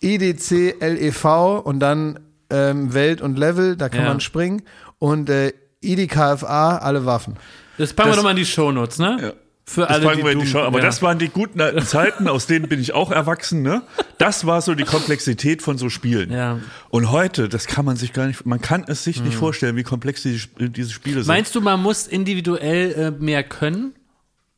IDC LEV und dann ähm, Welt und Level, da kann Ja. man springen. Und äh, IDKFA, alle Waffen. Das packen wir Das- nochmal in die Shownotes, ne? Ja. Für Das alle, fangen die wir in die Show. Aber ja. das waren die guten alten Zeiten, aus denen bin ich auch erwachsen. Ne? Das war so die Komplexität von so Spielen. Ja. Und heute, das kann man sich gar nicht, man kann es sich nicht vorstellen, wie komplex diese, diese Spiele sind. Meinst du, man muss individuell äh, mehr können?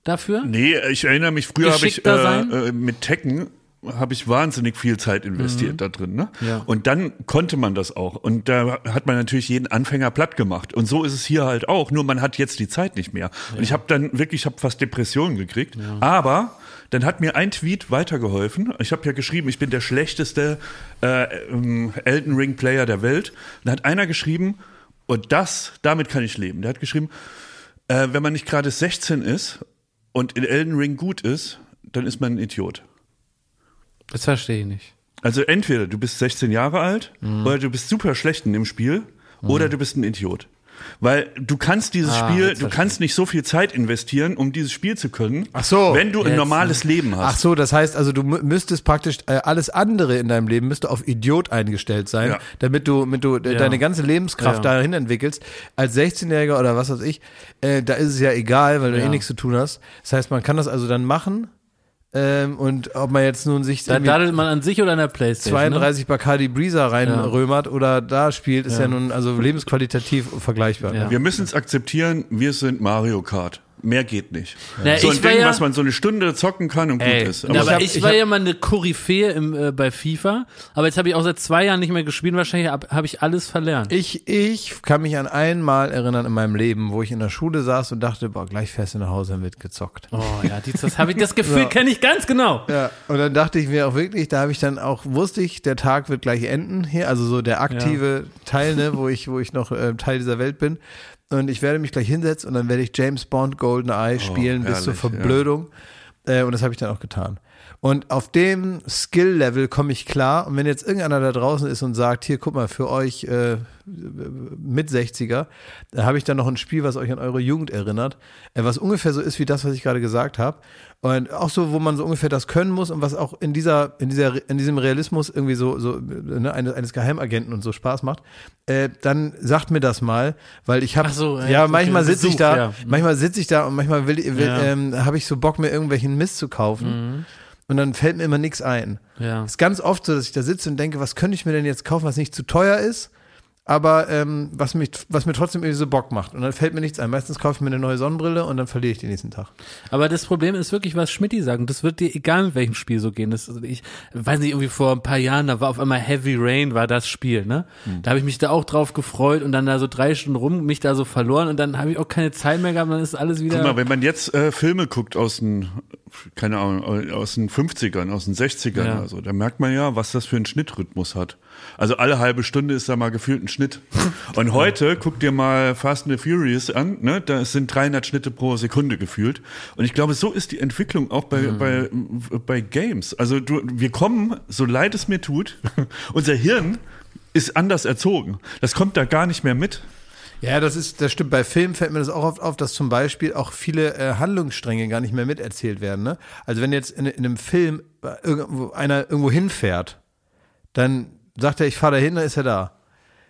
dafür? Nee, ich erinnere mich, früher habe ich äh, äh, mit Tekken habe ich wahnsinnig viel Zeit investiert da drin. Ne? Ja. Und dann konnte man das auch. Und da hat man natürlich jeden Anfänger platt gemacht. Und so ist es hier halt auch. Nur man hat jetzt die Zeit nicht mehr. Und ich habe dann wirklich, ich habe fast Depressionen gekriegt. Aber dann hat mir ein Tweet weitergeholfen. Ich habe ja geschrieben, ich bin der schlechteste äh, ähm, Elden Ring Player der Welt. Und da hat einer geschrieben, und das, damit kann ich leben. Der hat geschrieben, äh, wenn man nicht gerade 16 ist und in Elden Ring gut ist, dann ist man ein Idiot. Das verstehe ich nicht. Also entweder du bist 16 Jahre alt Mhm. oder du bist super schlecht in dem Spiel oder du bist ein Idiot. Weil du kannst dieses Ah, Spiel, du kannst nicht so viel Zeit investieren, um dieses Spiel zu können, Ach so. wenn du ein Jetzt, normales Leben hast. Ach so, das heißt also, du mü- müsstest praktisch äh, alles andere in deinem Leben müsste auf Idiot eingestellt sein, Ja. damit du, damit du äh, deine ganze Lebenskraft Ja. dahin entwickelst. Als 16-Jähriger oder was weiß ich, äh, da ist es ja egal, weil du Ja. eh nichts zu tun hast. Das heißt, man kann das also dann machen. Ähm, und ob man jetzt nun sich Da daddelt man an sich oder an der Playstation. Ne? 32 Bacardi Breezer reinrömert oder da spielt, ist ja, nun also lebensqualitativ vergleichbar. Ja. Wir müssen es akzeptieren, wir sind Mario Kart. Mehr geht nicht. Na, so ein ich war Ding, ja- was man so eine Stunde zocken kann und Ey, gut ist. aber, hab- ich, ich war hab- ja mal eine Koryphäe im, äh, bei FIFA, aber jetzt habe ich auch seit zwei Jahren nicht mehr gespielt. Wahrscheinlich habe hab ich alles verlernt. Ich, ich kann mich an einmal erinnern in meinem Leben, wo ich in der Schule saß und dachte, boah, gleich fährst du nach Hause und wird gezockt. oh ja, dies, das habe ich, das Gefühl kenne ich ganz genau. Ja, und dann dachte ich mir auch wirklich, da habe ich dann auch, wusste ich, der Tag wird gleich enden hier, also so der aktive Teil, ne, wo ich, wo ich noch äh, Teil dieser Welt bin. Und ich werde mich gleich hinsetzen und dann werde ich James Bond GoldenEye spielen bis zur herrlich, ja. Verblödung. Äh, und das habe ich dann auch getan. Und auf dem Skill-Level komme ich klar. Und wenn jetzt irgendeiner da draußen ist und sagt, hier, guck mal, für euch äh, mit 60er, da habe ich dann noch ein Spiel, was euch an eure Jugend erinnert, äh, was ungefähr so ist wie das, was ich gerade gesagt habe. Und auch so, wo man so ungefähr das können muss und was auch in dieser, in dieser, in diesem Realismus irgendwie so, so ne, eines, eines Geheimagenten und so Spaß macht, äh, dann sagt mir das mal, weil ich habe, so, ja, ja, okay, manchmal sitze ich da, ja. manchmal sitze ich da und manchmal will, will Ja. ähm, habe ich so Bock, mir irgendwelchen Mist zu kaufen. Und dann fällt mir immer nichts ein. Ja. Es ist ganz oft so, dass ich da sitze und denke, was könnte ich mir denn jetzt kaufen, was nicht zu teuer ist, aber ähm, was, mich, was mir trotzdem irgendwie so Bock macht. Und dann fällt mir nichts ein. Meistens kaufe ich mir eine neue Sonnenbrille und dann verliere ich den nächsten Tag. Aber das Problem ist wirklich, was Schmidti sagt. Und das wird dir egal mit welchem Spiel so gehen. Das, ich weiß nicht, irgendwie vor ein paar Jahren, da war auf einmal Heavy Rain, war das Spiel, ne? Da habe ich mich da auch drauf gefreut und dann da so drei Stunden rum, mich da so verloren und dann habe ich auch keine Zeit mehr gehabt, dann ist alles wieder. Guck mal, wenn man jetzt äh, Filme guckt aus den, keine Ahnung, aus den 50ern, aus den 60ern Ja. oder so, dann merkt man ja, was das für einen Schnittrhythmus hat. Also alle halbe Stunde ist da mal gefühlt ein Schnitt. Und heute guck dir mal Fast and the Furious an, ne? Da sind 300 Schnitte pro Sekunde gefühlt. Und ich glaube, so ist die Entwicklung auch bei, bei, bei Games. Also du, wir kommen, so leid es mir tut, unser Hirn ist anders erzogen. Das kommt da gar nicht mehr mit. Ja, das ist, das stimmt. Bei Filmen fällt mir das auch oft auf, dass zum Beispiel auch viele äh, Handlungsstränge gar nicht mehr miterzählt werden. Ne? Also wenn jetzt in, in einem Film äh, irgendwo, einer irgendwo hinfährt, dann sagt er, ich fahre dahin, dann ist er da.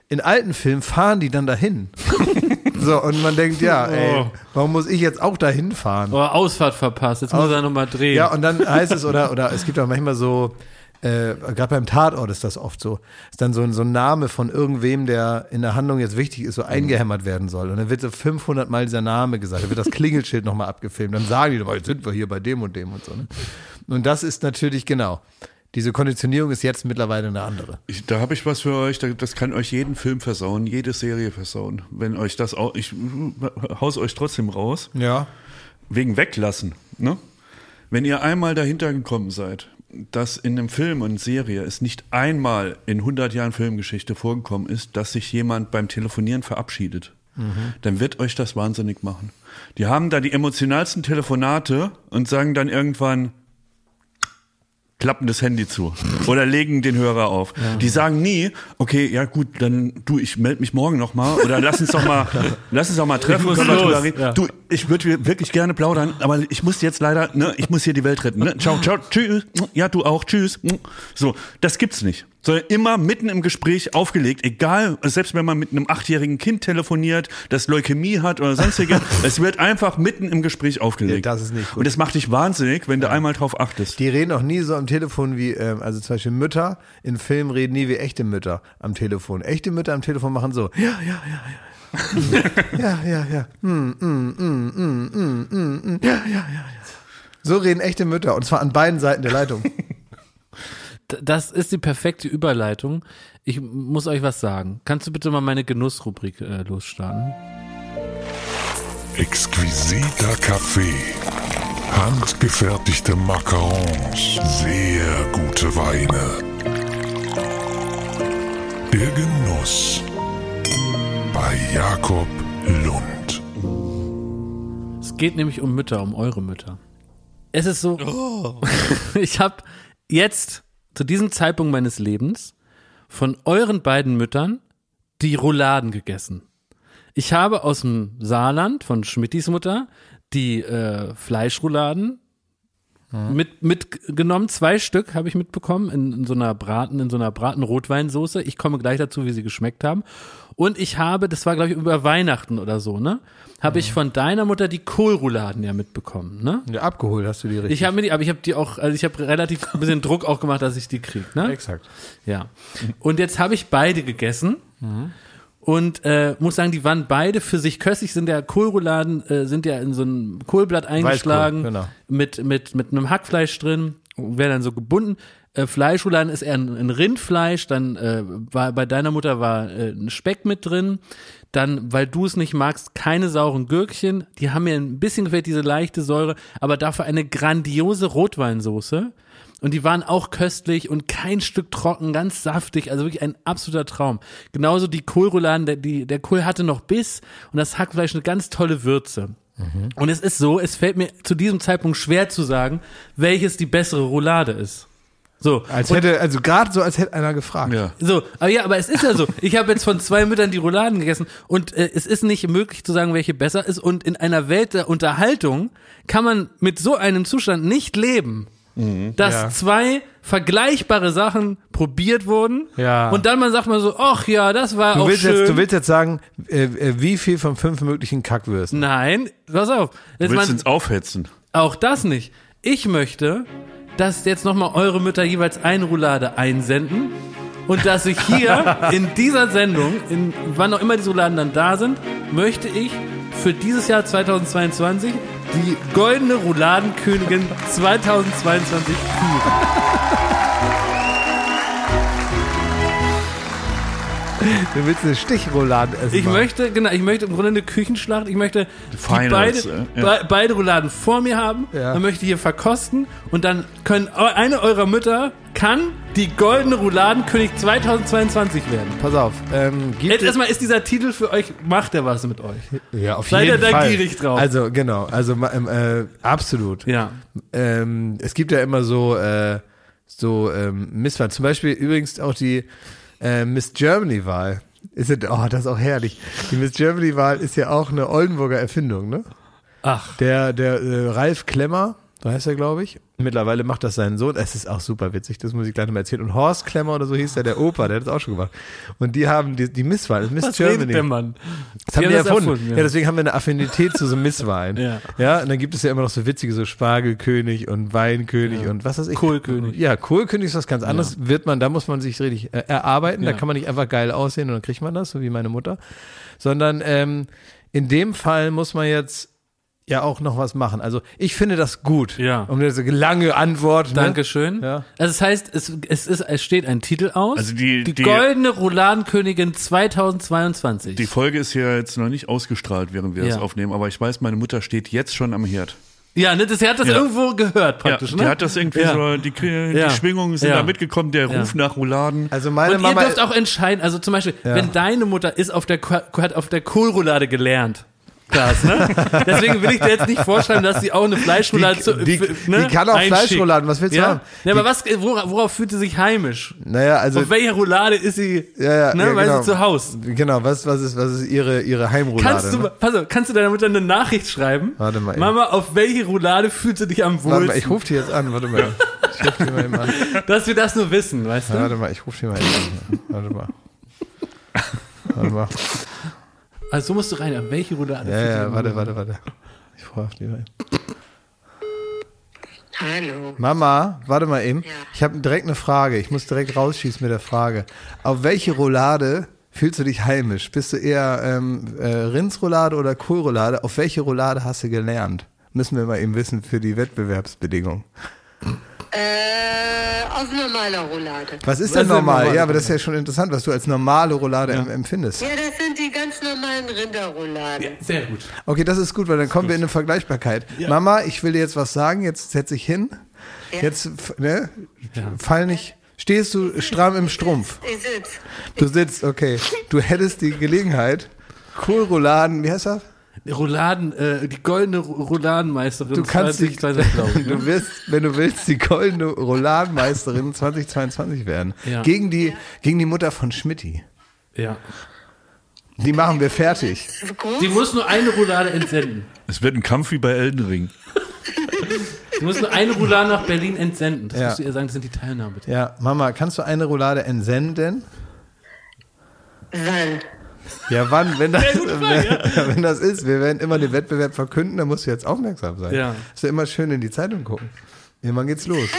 In alten Filmen fahren die dann dahin. so, und man denkt, ja, ey, warum muss ich jetzt auch dahin fahren? oh, Ausfahrt verpasst, jetzt muss er nochmal drehen. Ja, und dann heißt es, oder, oder es gibt auch manchmal so, äh, gerade beim Tatort ist das oft so, ist dann so, ein- so ein Name von irgendwem, der in der Handlung jetzt wichtig ist, so eingehämmert werden soll. Und dann wird so 500 Mal dieser Name gesagt, dann wird das Klingelschild nochmal abgefilmt, dann sagen die, jetzt sind wir hier bei dem und dem und so. Ne? Und das ist natürlich, genau, diese Konditionierung ist jetzt mittlerweile eine andere. Ich, da habe ich was für euch, da- das kann euch jeden Film versauen, jede Serie versauen. Wenn euch das auch, ich haus euch trotzdem raus, Ja. wegen weglassen. Ne? Wenn ihr einmal dahinter gekommen seid, dass in einem Film und Serie es nicht einmal in 100 Jahren Filmgeschichte vorgekommen ist, dass sich jemand beim Telefonieren verabschiedet, dann wird euch das wahnsinnig machen. Die haben da die emotionalsten Telefonate und sagen dann irgendwann, klappen das Handy zu oder legen den Hörer auf. Die sagen nie, okay, ja gut, dann du, ich melde mich morgen noch mal oder lass uns doch mal, lass uns doch mal treffen, drüber reden. ja. Du, ich würde wirklich gerne plaudern, aber ich muss jetzt leider, ne, ich muss hier die Welt retten. Ne? Ciao, ciao, tschüss. Ja, du auch, tschüss. So, das gibt's nicht. Sondern immer mitten im Gespräch aufgelegt, egal, selbst wenn man mit einem achtjährigen Kind telefoniert, das Leukämie hat oder sonstige, es wird einfach mitten im Gespräch aufgelegt. Ja, das ist nicht gut. Und das macht dich wahnsinnig, wenn du einmal drauf achtest. Die reden auch nie so am Telefon wie, ähm, also zum Beispiel Mütter in Filmen reden nie wie echte Mütter am Telefon. Echte Mütter am Telefon machen so, ja, ja, ja, ja. ja, ja, ja. Mm, mm, mm. Ja, ja, ja, ja. So reden echte Mütter und zwar an beiden Seiten der Leitung. Das ist die perfekte Überleitung. Ich muss euch was sagen. Kannst du bitte mal meine Genussrubrik äh, losstarten? Exquisiter Kaffee. Handgefertigte Macarons. Sehr gute Weine. Der Genuss. Bei Jakob Lund. Es geht nämlich um Mütter, um eure Mütter. Es ist so, ich habe jetzt zu diesem Zeitpunkt meines Lebens von euren beiden Müttern die Rouladen gegessen. Ich habe aus dem Saarland von Schmittis Mutter die äh, Fleischrouladen mit mitgenommen, zwei Stück habe ich mitbekommen in, in so einer Braten, in so einer Braten-Rotweinsoße. Ich komme gleich dazu, wie sie geschmeckt haben. Und ich habe, das war glaube ich über Weihnachten oder so, ne? Habe ich von deiner Mutter die Kohlrouladen ja mitbekommen, ne? Ja, abgeholt hast du die richtig. Ich habe mir die, aber ich habe die auch, also ich habe relativ ein bisschen Druck auch gemacht, dass ich die krieg, ne? Exakt. Ja. Und jetzt habe ich beide gegessen. Und äh, muss sagen, die waren beide für sich köstlich, sind ja Kohlrouladen, äh, sind ja in so ein Kohlblatt eingeschlagen, genau. mit, mit, mit einem Hackfleisch drin, werden dann so gebunden. Äh, Fleischrouladen ist eher ein, ein Rindfleisch, dann äh, war bei deiner Mutter war äh, ein Speck mit drin. Dann, weil du es nicht magst, keine sauren Gürkchen. Die haben mir ein bisschen gefällt, diese leichte Säure, aber dafür eine grandiose Rotweinsoße. Und die waren auch köstlich und kein Stück trocken, ganz saftig, also wirklich ein absoluter Traum. Genauso die Kohlrouladen, der, die, der Kohl hatte noch Biss und das Hackfleisch eine ganz tolle Würze. Und es ist so, es fällt mir zu diesem Zeitpunkt schwer zu sagen, welches die bessere Roulade ist. So. Als Und- hätte, also gerade so, als hätte einer gefragt. Ja. so, aber ja, aber es ist ja so. Ich habe jetzt von zwei Müttern die Rouladen gegessen und äh, es ist nicht möglich zu sagen, welche besser ist. Und in einer Welt der Unterhaltung kann man mit so einem Zustand nicht leben, dass Ja. zwei vergleichbare Sachen probiert wurden Ja. und dann man sagt man so, ach ja, das war Du auch willst, schön. jetzt, du willst jetzt sagen, äh, äh, wie viel von fünf möglichen Kackwürsten? Nein, pass auf. Jetzt Du willst man, uns aufhetzen. auch das nicht. Ich möchte, dass jetzt nochmal eure Mütter jeweils eine Roulade einsenden und dass ich hier in dieser Sendung, in wann auch immer diese Rouladen dann da sind, möchte ich für dieses Jahr 2022 die goldene Rouladenkönigin 2022 küren. Du willst eine Stichroulade essen. Ich Mann. möchte, genau, ich möchte im Grunde eine Küchenschlacht. Ich möchte die Finals, beide, äh, ja. be beide Rouladen vor mir haben. Ja. Dann möchte ich hier verkosten und dann können eu- eine eurer Mütter kann die goldene Rouladenkönig 2022 werden. Pass auf. Ähm, gibt Jetzt erstmal ist dieser Titel für euch, macht er was mit euch? ja, auf Seid ihr jeden da Fall. gierig drauf? Also genau, also ähm, äh, absolut. Ja. Ähm, es gibt ja immer so äh, so ähm, Misswahl. Zum Beispiel übrigens auch die äh, Miss Germany Wahl. Ist ja, oh, das ist auch herrlich. Die Miss Germany Wahl ist ja auch eine Oldenburger Erfindung, ne? Ach. Der, der äh, Ralf Klemmer, so heißt er, glaube ich. Mittlerweile macht das sein Sohn. Es ist auch super witzig, das muss ich gleich noch mal erzählen. Und Horst Klemmer oder so hieß der, der Opa, der hat das auch schon gemacht. Und die haben die, die Misswahl, Miss Was Germany. redet der Mann? Das haben Die wir das erfunden. erfunden, ja. ja. deswegen haben wir eine Affinität zu so Misswahlen. Ja. ja, und dann gibt es ja immer noch so witzige, so Spargelkönig und Weinkönig und was weiß ich. Kohlkönig. Ja, Kohlkönig ist was ganz anderes. Wird man, da muss man sich richtig äh, erarbeiten. Da Ja. kann man nicht einfach geil aussehen und dann kriegt man das, so wie meine Mutter. Sondern ähm, in dem Fall muss man jetzt ja auch noch was machen. Also ich finde das gut. Ja. Um diese lange Antwort. Ne? Dankeschön. Ja. Also das heißt, es, es, ist, es steht ein Titel aus. Also die- die, die- goldene Rouladenkönigin 2022. Die Folge ist ja jetzt noch nicht ausgestrahlt, während wir Ja. das aufnehmen, aber ich weiß, meine Mutter steht jetzt schon am Herd. ja, ne, das, sie hat das Ja. irgendwo gehört praktisch, ja, ne? Die hat das irgendwie Ja. so, die, die Ja. Schwingungen sind Ja. da mitgekommen, der Ja. Ruf nach Rouladen. Also meine Und Mama. ihr dürft auch entscheiden, also zum Beispiel, wenn deine Mutter ist auf der, hat auf der Kohlroulade gelernt. Klaas, ne? Deswegen will ich dir jetzt nicht vorschreiben, dass sie auch eine Fleischroulade Die- zu, die- ne, die kann auch einschickt. Fleischrouladen, was willst du ja? haben? Ja, aber was, worauf, worauf fühlt sie sich heimisch? naja, also. Auf welcher Roulade ist sie, ja, ja, ne, ja, weil genau. sie zu Hause? Genau, was, was, ist, was ist ihre, ihre Heimroulade? Kannst du, ne? pass auf, kannst du deiner Mutter eine Nachricht schreiben? Warte mal eben. Mama, auf welche Roulade fühlst du dich am Warte wohlsten? mal, ich rufe die jetzt an, warte mal. Ich ruf die mal eben an. Dass wir das nur wissen, weißt du? Warte mal, ich rufe die mal eben an. Warte mal. Warte mal. Also so musst du rein. Welche Roulade? Ja, ja, warte, warte, warte. Ich frage die mal eben. Hallo. Mama, warte mal eben. Ich habe direkt eine Frage. Ich muss direkt rausschießen mit der Frage. Auf welche Roulade fühlst du dich heimisch? Bist du eher ähm, äh, Rindsroulade oder Kohlroulade? Auf welche Roulade hast du gelernt? Müssen wir mal eben wissen für die Wettbewerbsbedingungen. Äh, auf normaler Roulade. Was ist denn normal? normal? Ja, aber das ist ja schon interessant, was du als normale Roulade em- empfindest. Ja, das sind die ganz normalen Rinderrouladen. Sehr gut. Okay, das ist gut, weil dann kommen wir in eine Vergleichbarkeit. Mama, ich will dir jetzt was sagen, jetzt setz dich hin. Ja. Jetzt, ne? Fall nicht. Stehst du stramm im Strumpf? Ich sitz. Du sitzt, okay. Du hättest die Gelegenheit, Kohlrouladen, wie heißt das? Rouladen, äh, die goldene Rouladenmeisterin. Du kannst dich, 2020, glaub ich, ne? du wirst, wenn du willst, die goldene Rouladenmeisterin 2022 werden. Ja. Gegen die, gegen die Mutter von Schmidti. Ja. Die machen wir fertig. Sie muss nur eine Roulade entsenden. Es wird ein Kampf wie bei Elden Ring. Sie muss nur eine Roulade nach Berlin entsenden. Das Ja. musst du ihr sagen, das sind die Teilnahme. Ja, Mama, kannst du eine Roulade entsenden? Wann? Ja, wann? Wenn das, wenn, wenn das ist, wir werden immer den Wettbewerb verkünden, dann musst du jetzt aufmerksam sein. Ja. Ist ja immer schön in die Zeitung gucken. Irgendwann geht's los.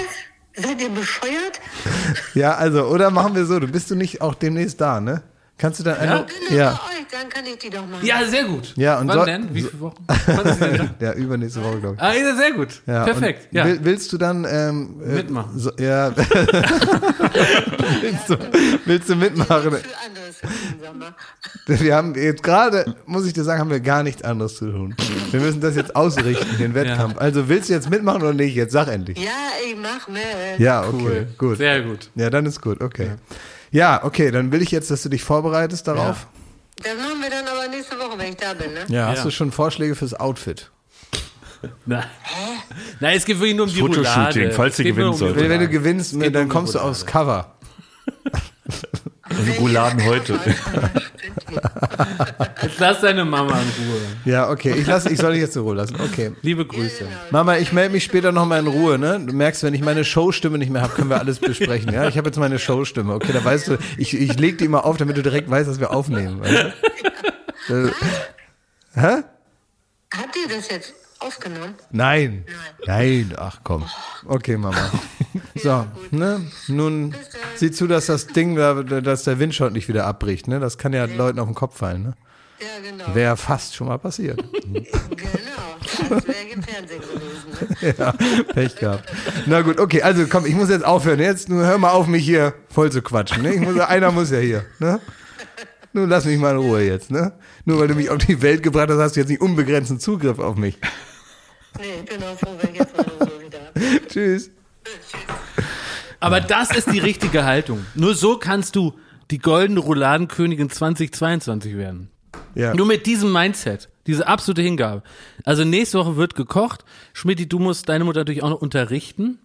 Seid ihr bescheuert? Ja, also, oder machen wir so, du bist du nicht auch demnächst da, ne? Kannst du dann eine. Bin ich Ja. bei euch, dann kann ich die doch machen. Ja, sehr gut. Ja, und Wann so- denn? Wie viele Wochen? Wann ist denn da? Ja, übernächste Woche, glaube ich. Ah, ja, sehr gut. Ja, Perfekt. Ja. Will, willst du dann ähm, äh, Mitmachen. So, ja. willst, du, willst du mitmachen? Für anderes im Sommer. Wir haben jetzt gerade, muss ich dir sagen, haben wir gar nichts anderes zu tun. Wir müssen das jetzt ausrichten, den Wettkampf. Also willst du jetzt mitmachen oder nicht? Jetzt sag endlich. Ja, ich mach mit. Ja, okay, gut. Sehr gut. Ja, dann ist gut, okay. Ja, okay, dann will ich jetzt, dass du dich vorbereitest darauf. Das machen wir dann aber nächste Woche, wenn ich da bin, ne? Ja, hast Ja. du schon Vorschläge fürs Outfit? Nein. Nein, es geht wirklich nur um die Fotoshooting, Roulade. falls sie gewinnen um sollte. Wenn, wenn du gewinnst, dann um kommst du aufs Cover. Rouladen heute. Jetzt lass deine Mama in Ruhe. Ja, okay, ich, lass, ich soll dich jetzt in Ruhe lassen. Okay. Liebe Grüße. Mama, ich melde mich später nochmal in Ruhe, ne? Du merkst, wenn ich meine Showstimme nicht mehr habe, können wir alles besprechen, ja? Ich habe jetzt meine Showstimme, okay? Da weißt du, ich, ich leg die immer auf, damit du direkt weißt, dass wir aufnehmen. Weißt du? Äh, Hä? Habt ihr das jetzt aufgenommen? Nein. Nein, ach komm. Okay, Mama. So, ne? Nun sieh zu, dass das Ding, da, dass der Windschatten nicht wieder abbricht, ne? Das kann ja Leuten auf den Kopf fallen, ne? Ja, genau. Wäre fast schon mal passiert. Genau. Das wäre im Fernsehen gewesen. Ne? Ja, Pech gehabt. Na gut, okay, also komm, ich muss jetzt aufhören. Jetzt nur hör mal auf, mich hier voll zu quatschen. Ne? Ich muss, einer muss ja hier. Ne? Nun lass mich mal in Ruhe jetzt. Ne? Nur weil du mich auf die Welt gebracht hast, hast du jetzt nicht unbegrenzten Zugriff auf mich. Nee, ich bin auch froh, wenn ich jetzt meine Ruhe wieder habe. Tschüss. Aber das ist die richtige Haltung. Nur so kannst du die goldene Rouladenkönigin 2022 werden. Ja. Nur mit diesem Mindset, diese absolute Hingabe. Also nächste Woche wird gekocht. Schmidti, du musst deine Mutter natürlich auch noch unterrichten.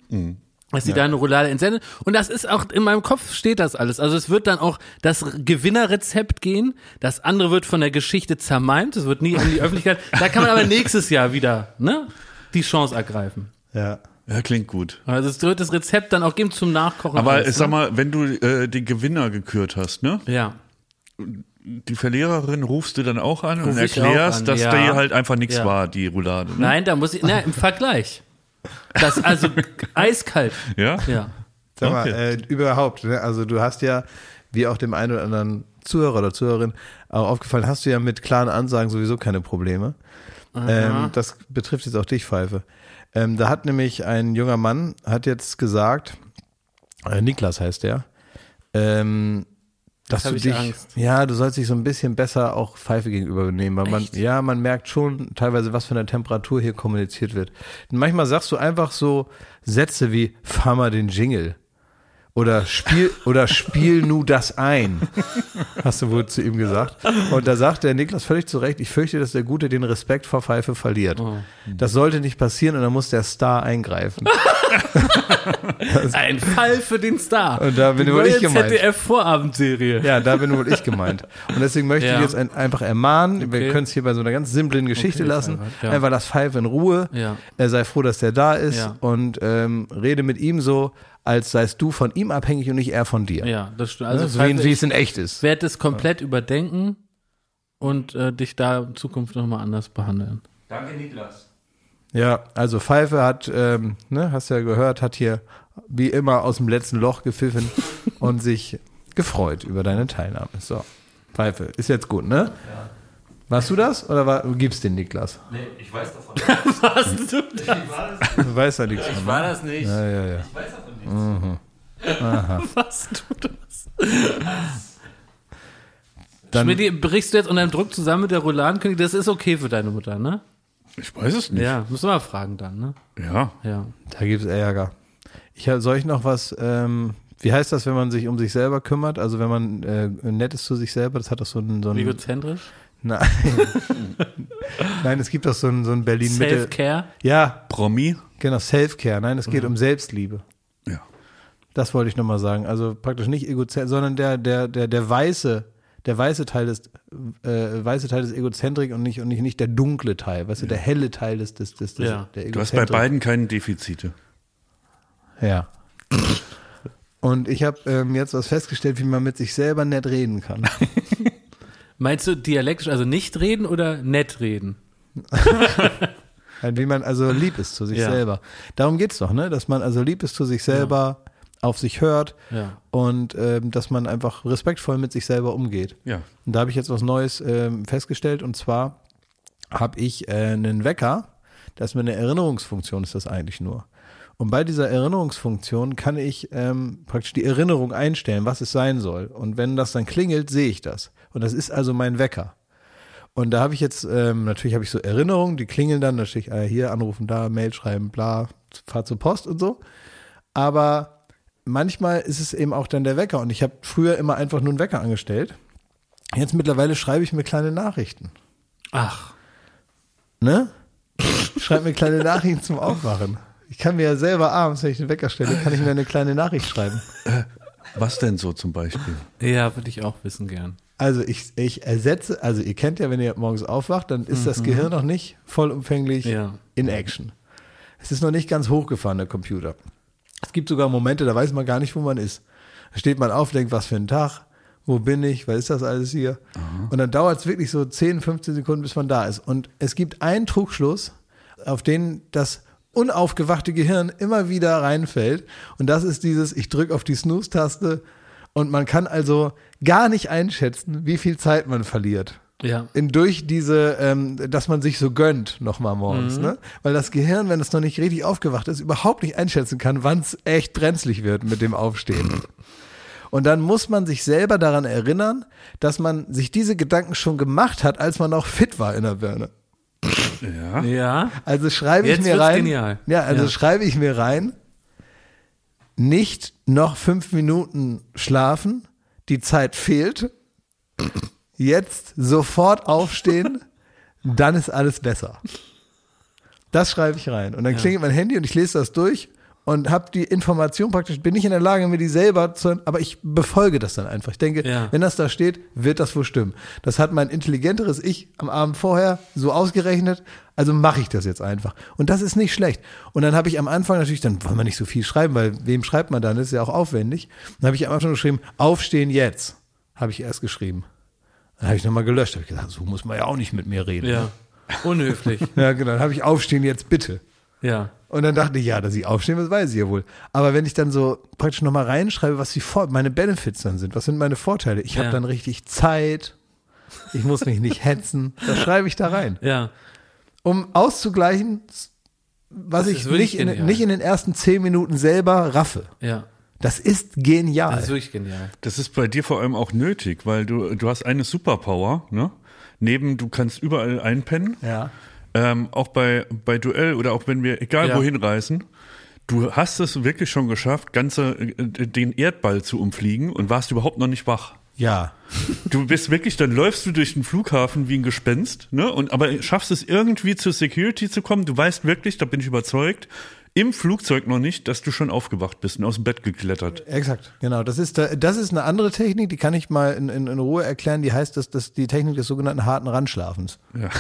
Dass sie deine Roulade entsendet. Und das ist auch, in meinem Kopf steht das alles. Also es wird dann auch das Gewinnerrezept gehen. Das andere wird von der Geschichte zermalmt. Es wird nie in die Öffentlichkeit. Da kann man aber nächstes Jahr wieder, ne, die Chance ergreifen. Ja. Ja, klingt gut. Also es wird das Rezept dann auch geben zum Nachkochen. Aber alles, ich sag ne? mal, wenn du äh, die Gewinner gekürt hast, ne? Ja. Die Verliererin rufst du dann auch an und Ruf ich erklärst, an, dass ja. die halt einfach nichts Ja. war, die Roulade. Ne? Nein, da muss ich, na, im Vergleich. Das, also, eiskalt. Ja? Ja. Sag mal, Okay. äh, überhaupt, ne? also du hast ja, wie auch dem einen oder anderen Zuhörer oder Zuhörerin auch aufgefallen, hast du ja mit klaren Ansagen sowieso keine Probleme. Ähm, das betrifft jetzt auch dich, Pfeife. Ähm, da hat nämlich ein junger Mann, hat jetzt gesagt, äh, Niklas heißt der, ähm, dass du ich dich, Angst. ja, du sollst dich so ein bisschen besser auch Pfeife gegenüber nehmen, weil man, ja, man merkt schon teilweise, was für eine Temperatur hier kommuniziert wird. Manchmal sagst du einfach so Sätze wie, fahr mal den Jingle. Oder spiel, oder spiel nu das ein. Hast du wohl zu ihm gesagt. Und da sagt der Niklas völlig zu Recht, ich fürchte, dass der Gute den Respekt vor Pfeife verliert. Das sollte nicht passieren und dann muss der Star eingreifen. Ein Fall für den Star. Und da bin Die wohl ich gemeint. ZDF-Vorabendserie. Ja, da bin wohl ich gemeint. Und deswegen möchte Ja. ich jetzt ein, einfach ermahnen, wir Okay. können es hier bei so einer ganz simplen Geschichte Okay, lassen. Pfeife, ja. Einfach lass Pfeife in Ruhe. Ja. Er sei froh, dass der da ist und ähm, rede mit ihm so, als seist du von ihm abhängig und nicht er von dir. Ja, das stimmt. Also Also, so wie, wie ich es in echt ist. werde es komplett überdenken und äh, dich da in Zukunft nochmal anders behandeln. Danke, Niklas. Ja, also Pfeife hat, ähm, ne, hast ja gehört, hat hier wie immer aus dem letzten Loch gepfiffen und sich gefreut über deine Teilnahme. So, Pfeife, ist jetzt gut, ne? Ja. Warst du das oder war, du gibst den Niklas? Nee, ich weiß davon. Warst du das? Du weißt ja nichts von, war ne? das nicht. Ja, ja, ja. Ich weiß davon nichts. Warst du das? Dann, Schmidti, brichst du jetzt unter dem Druck zusammen mit der Rouladenkönig? Das ist okay für deine Mutter, ne? Ich weiß es nicht. Ja, musst du mal fragen dann, ne? Ja. Ja. da gibt es Ärger. Ich soll ich noch was, ähm, wie heißt das, wenn man sich um sich selber kümmert? Also wenn man äh, nett ist zu sich selber, das hat doch so ein, so ein Egozentrisch? Nein. Nein, es gibt doch so ein, so ein Berlin-Mitte. Self-Care? Ja, Promi. Genau, Self-Care. Nein, es geht um Selbstliebe. Ja. Das wollte ich nochmal sagen. Also praktisch nicht Egozentrik, sondern der, der, der, der weiße, der weiße Teil des, äh, weiße Teil des Egozentrik und nicht, und nicht, nicht der dunkle Teil, weißt du, der helle Teil des, des, des, des Ja. der Du hast bei beiden keine Defizite. Ja. Und ich habe ähm, jetzt was festgestellt, wie man mit sich selber nett reden kann. Meinst du dialektisch, also nicht reden oder nett reden? Wie man also lieb ist zu sich Ja. selber. Darum geht's doch, ne? Dass man also lieb ist zu sich selber, auf sich hört Ja. und ähm, dass man einfach respektvoll mit sich selber umgeht. Ja. Und da habe ich jetzt was Neues ähm, festgestellt und zwar habe ich äh, einen Wecker, das ist mir eine Erinnerungsfunktion, ist das eigentlich nur. Und bei dieser Erinnerungsfunktion kann ich ähm, praktisch die Erinnerung einstellen, was es sein soll. Und wenn das dann klingelt, sehe ich das. Und das ist also mein Wecker. Und da habe ich jetzt, ähm, natürlich habe ich so Erinnerungen, die klingeln dann, natürlich äh, hier anrufen, da, Mail schreiben, bla, fahr zur Post und so. Aber manchmal ist es eben auch dann der Wecker. Und ich habe früher immer einfach nur einen Wecker angestellt. Jetzt mittlerweile schreibe ich mir kleine Nachrichten. Ach, Ne? Ich schreibe mir kleine Nachrichten zum Aufwachen. Ich kann mir ja selber abends, wenn ich den Wecker stelle, kann ich mir eine kleine Nachricht schreiben. Was denn so zum Beispiel? ja, würde ich auch wissen gern. Also ich, ich ersetze, also ihr kennt ja, wenn ihr morgens aufwacht, dann ist das Gehirn noch nicht vollumfänglich Ja. in Action. Es ist noch nicht ganz hochgefahren, der Computer. Es gibt sogar Momente, da weiß man gar nicht, wo man ist. Da steht man auf, denkt, was für ein Tag, wo bin ich, was ist das alles hier? Und dann dauert es wirklich so 10, 15 Sekunden, bis man da ist. Und es gibt einen Trugschluss, auf den das unaufgewachte Gehirn immer wieder reinfällt. Und das ist dieses, ich drücke auf die Snooze-Taste und man kann also gar nicht einschätzen, wie viel Zeit man verliert Ja. in, durch diese, ähm, dass man sich so gönnt nochmal morgens, ne? Weil das Gehirn, wenn es noch nicht richtig aufgewacht ist, überhaupt nicht einschätzen kann, wann es echt brenzlig wird mit dem Aufstehen. Und dann muss man sich selber daran erinnern, dass man sich diese Gedanken schon gemacht hat, als man noch fit war in der Birne. Ja. Ja. Also schreibe ich Jetzt mir wird's rein. genial. Ja, also Ja. schreibe ich mir rein. Nicht noch fünf Minuten schlafen. Die Zeit fehlt. Jetzt sofort aufstehen. Dann ist alles besser. Das schreibe ich rein. Und dann klingelt mein Handy und ich lese das durch und habe die Information praktisch, bin nicht in der Lage, mir die selber zu, aber ich befolge das dann einfach. Ich denke, Ja. wenn das da steht, wird das wohl stimmen. Das hat mein intelligenteres Ich am Abend vorher so ausgerechnet, also mache ich das jetzt einfach. Und das ist nicht schlecht. Und dann habe ich am Anfang natürlich, dann wollen wir nicht so viel schreiben, weil wem schreibt man dann? Das ist ja auch aufwendig. Dann habe ich am Anfang geschrieben, aufstehen jetzt, habe ich erst geschrieben. Dann habe ich nochmal gelöscht, habe ich gesagt, so muss man ja auch nicht mit mir reden. Ja. Unhöflich. Ja, genau. Dann habe ich aufstehen jetzt bitte. Ja. Und dann dachte ich, ja, dass ich aufstehen muss, weiß ich ja wohl. Aber wenn ich dann so praktisch nochmal reinschreibe, was die Vor meine Benefits dann sind, was sind meine Vorteile? Ich habe Ja. dann richtig Zeit, ich muss mich nicht hetzen, das schreibe ich da rein. Ja. Um auszugleichen, was Das ich nicht in, genial. nicht in den ersten zehn Minuten selber raffe. Ja. Das ist genial. Das ist wirklich genial. Das ist bei dir vor allem auch nötig, weil du, du hast eine Superpower, ne? Neben, du kannst überall einpennen. ja. Ähm, auch bei, bei Duell oder auch wenn wir egal Ja. wohin reisen, du hast es wirklich schon geschafft, ganze äh, den Erdball zu umfliegen und warst überhaupt noch nicht wach. Ja. Du bist wirklich, dann läufst du durch den Flughafen wie ein Gespenst, ne? Und aber schaffst es irgendwie zur Security zu kommen. Du weißt wirklich, da bin ich überzeugt, im Flugzeug noch nicht, dass du schon aufgewacht bist und aus dem Bett geklettert. Exakt, genau. Das ist, das ist eine andere Technik, die kann ich mal in, in, in Ruhe erklären. Die heißt, dass das die Technik des sogenannten harten Randschlafens. Ja.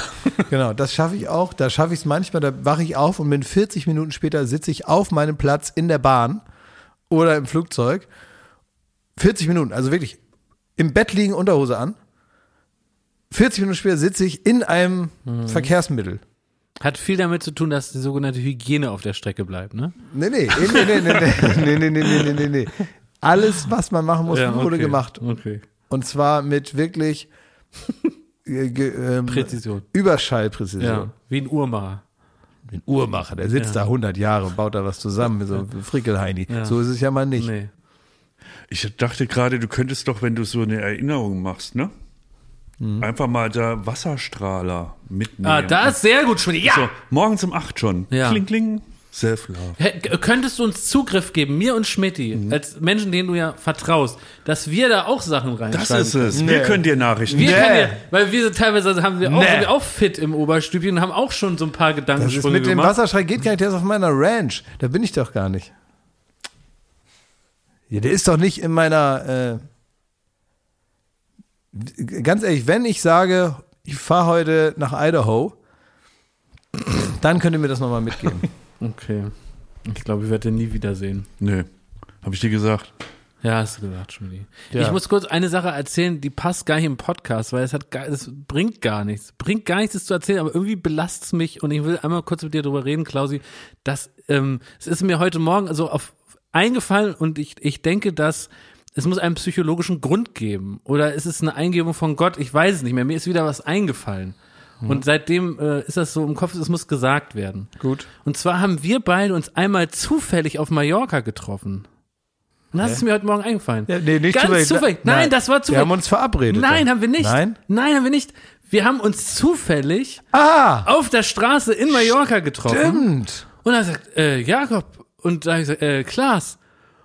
Genau, das schaffe ich auch. Da schaffe ich es manchmal, da wache ich auf und bin 40 Minuten später sitze ich auf meinem Platz in der Bahn oder im Flugzeug. 40 Minuten, also wirklich im Bett liegen, Unterhose an. 40 Minuten später sitze ich in einem Verkehrsmittel. Hat viel damit zu tun, dass die sogenannte Hygiene auf der Strecke bleibt, ne? Nee, nee, nee, nee, nee, nee, nee, nee, nee, nee, nee, nee. Alles, was man machen muss, wurde okay. gemacht. Okay. Und zwar mit wirklich äh, ähm, Präzision. Überschallpräzision. Ja. Wie ein Uhrmacher. Den Uhrmacher, der sitzt da 100 Jahre und baut da was zusammen, wie so ein Frickelheini. Ja. So ist es ja mal nicht. Nee. Ich dachte gerade, du könntest doch, wenn du so eine Erinnerung machst, ne? Mhm. Einfach mal da Wasserstrahler mitnehmen. Ah, das ist sehr gut, Schmidt. Ja! So, morgens um 8 schon. Ja. Kling, kling. Self-Love. Könntest du uns Zugriff geben, mir und Schmidti, Mhm. als Menschen, denen du ja vertraust, dass wir da auch Sachen reinschreiben Das ist es. Nee. Wir können dir Nachrichten Wir Nee. können ja, weil wir sind teilweise haben wir auch, Nee. sind wir auch fit im Oberstübchen und haben auch schon so ein paar Das ist mit dem gemacht. Wasserschrei geht gar nicht, der ist auf meiner Ranch. Da bin ich doch gar nicht. Ja, der ist doch nicht in meiner. Äh, ganz ehrlich, wenn ich sage, ich fahre heute nach Idaho, dann könnt ihr mir das nochmal mitgeben. Okay. Ich glaube, ich werde den nie wiedersehen. Nö. Hab ich dir gesagt. Ja, hast du gesagt, Schmidt. Ja. Ich muss kurz eine Sache erzählen, die passt gar nicht im Podcast, weil es hat gar, es bringt gar nichts. Bringt gar nichts, das zu erzählen, aber irgendwie belastet es mich und ich will einmal kurz mit dir drüber reden, Klausi, dass ähm, es ist mir heute Morgen also auf eingefallen und ich, ich denke, dass es muss einen psychologischen Grund geben oder ist es eine Eingebung von Gott? Ich weiß es nicht mehr. Mir ist wieder was eingefallen. Und seitdem äh, ist das so im Kopf, es muss gesagt werden. Gut. Und zwar haben wir beide uns einmal zufällig auf Mallorca getroffen. Und das ist mir heute Morgen eingefallen. Ja, nee, nicht Ganz zufällig. zufällig. Nein, das war Wir zufällig. haben uns verabredet. Nein, haben wir nicht. Nein? Nein, haben wir nicht. Wir haben uns zufällig Ah, auf der Straße in Mallorca getroffen. stimmt. Und er sagt, äh, Jakob. Und da habe ich gesagt, äh, Klaas.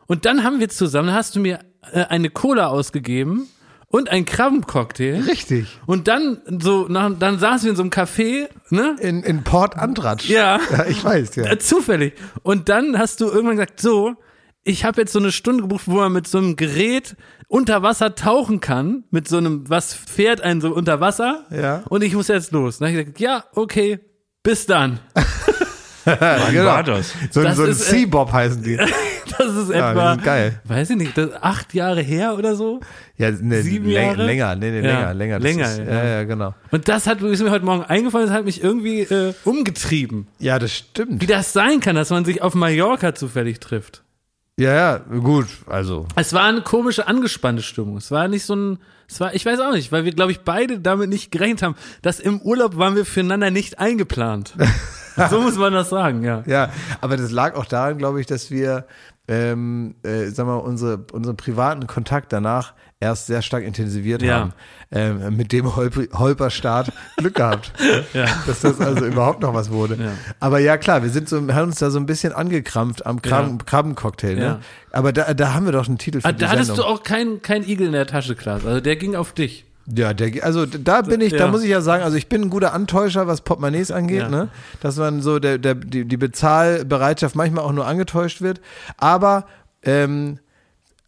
Und dann haben wir zusammen, dann hast du mir eine Cola ausgegeben und einen Krabbencocktail. Richtig. Und dann so, nach, dann saßen wir in so einem Café, ne? In, in Port Antratsch. Ja. ja. Ich weiß, ja. Äh, Zufällig. Und dann hast du irgendwann gesagt, so, ich habe jetzt so eine Stunde gebucht, wo man mit so einem Gerät unter Wasser tauchen kann, mit so einem, was fährt einen so unter Wasser. Ja. Und ich muss jetzt los. Dann habe ich gesagt, ja, okay, bis dann. Wann genau. war das? So, ein- Das so ein äh, Sea-Bob heißen die. Das ist Ja, die etwa, geil. weiß ich nicht, acht Jahre her oder so. Ja, ne, Sieben läng- Jahre? länger, nee, nee, Ja, länger, länger. Länger, ist, ja. ja, ja, genau. Und das hat ist mir heute Morgen eingefallen, das hat mich irgendwie äh, umgetrieben. Ja, das stimmt. Wie das sein kann, dass man sich auf Mallorca zufällig trifft. Ja, ja, gut, also. Es war eine komische, angespannte Stimmung. Es war nicht so ein, es war, ich weiß auch nicht, weil wir, glaube ich, beide damit nicht gerechnet haben, dass im Urlaub waren wir füreinander nicht eingeplant. so muss man das sagen, ja. Ja, aber das lag auch daran, glaube ich, dass wir, ähm, äh, sag mal, unsere, unseren privaten Kontakt danach erst sehr stark intensiviert Ja. haben. Ähm, mit dem Holp Holperstart Glück gehabt, dass das also überhaupt noch was wurde. Ja. Aber ja, klar, wir sind so, haben uns da so ein bisschen angekrampft am Krabben, Krabbencocktail. Ne? Ja. Aber da, da haben wir doch einen Titel für Ah, Da hattest Sendung. du auch keinen kein Igel in der Tasche, Klaas. Also der ging auf dich. Ja, der, also da bin ich, da Ja. muss ich ja sagen, also ich bin ein guter Antäuscher, was Portemonnaies angeht, Ja. ne? Dass man so der, der, die, die Bezahlbereitschaft manchmal auch nur angetäuscht wird. Aber ähm,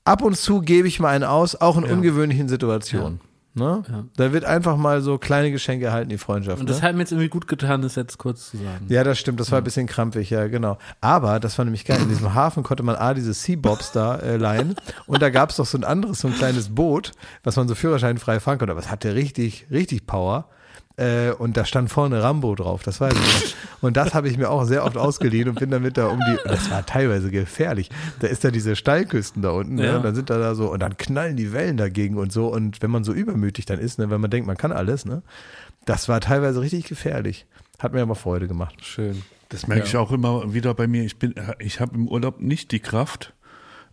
ab und zu gebe ich mal einen aus, auch in ungewöhnlichen Situationen. Ne? Ja. Da wird einfach mal so kleine Geschenke erhalten, die Freundschaft. Und ne? das hat mir jetzt irgendwie gut getan, das jetzt kurz zu sagen. Ja, das stimmt, das war ein bisschen krampfig, ja, genau. Aber das war nämlich geil. In diesem Hafen konnte man A, diese Seabobs da äh, leihen. Und da gab es doch so ein anderes, so ein kleines Boot, was man so führerscheinfrei fahren konnte. Aber es hatte richtig, richtig Power. Äh, und da stand vorne Rambo drauf, das weiß ich noch. Und das habe ich mir auch sehr oft ausgeliehen und bin damit da um die, das war teilweise gefährlich. Da ist da diese Steilküsten da unten, ne? Ja. und dann sind da, da so, und dann knallen die Wellen dagegen und so. Und wenn man so übermütig dann ist, ne, wenn man denkt, man kann alles, ne, das war teilweise richtig gefährlich. Hat mir aber Freude gemacht. Schön. Das merke ich auch immer wieder bei mir. Ich bin, ich habe im Urlaub nicht die Kraft,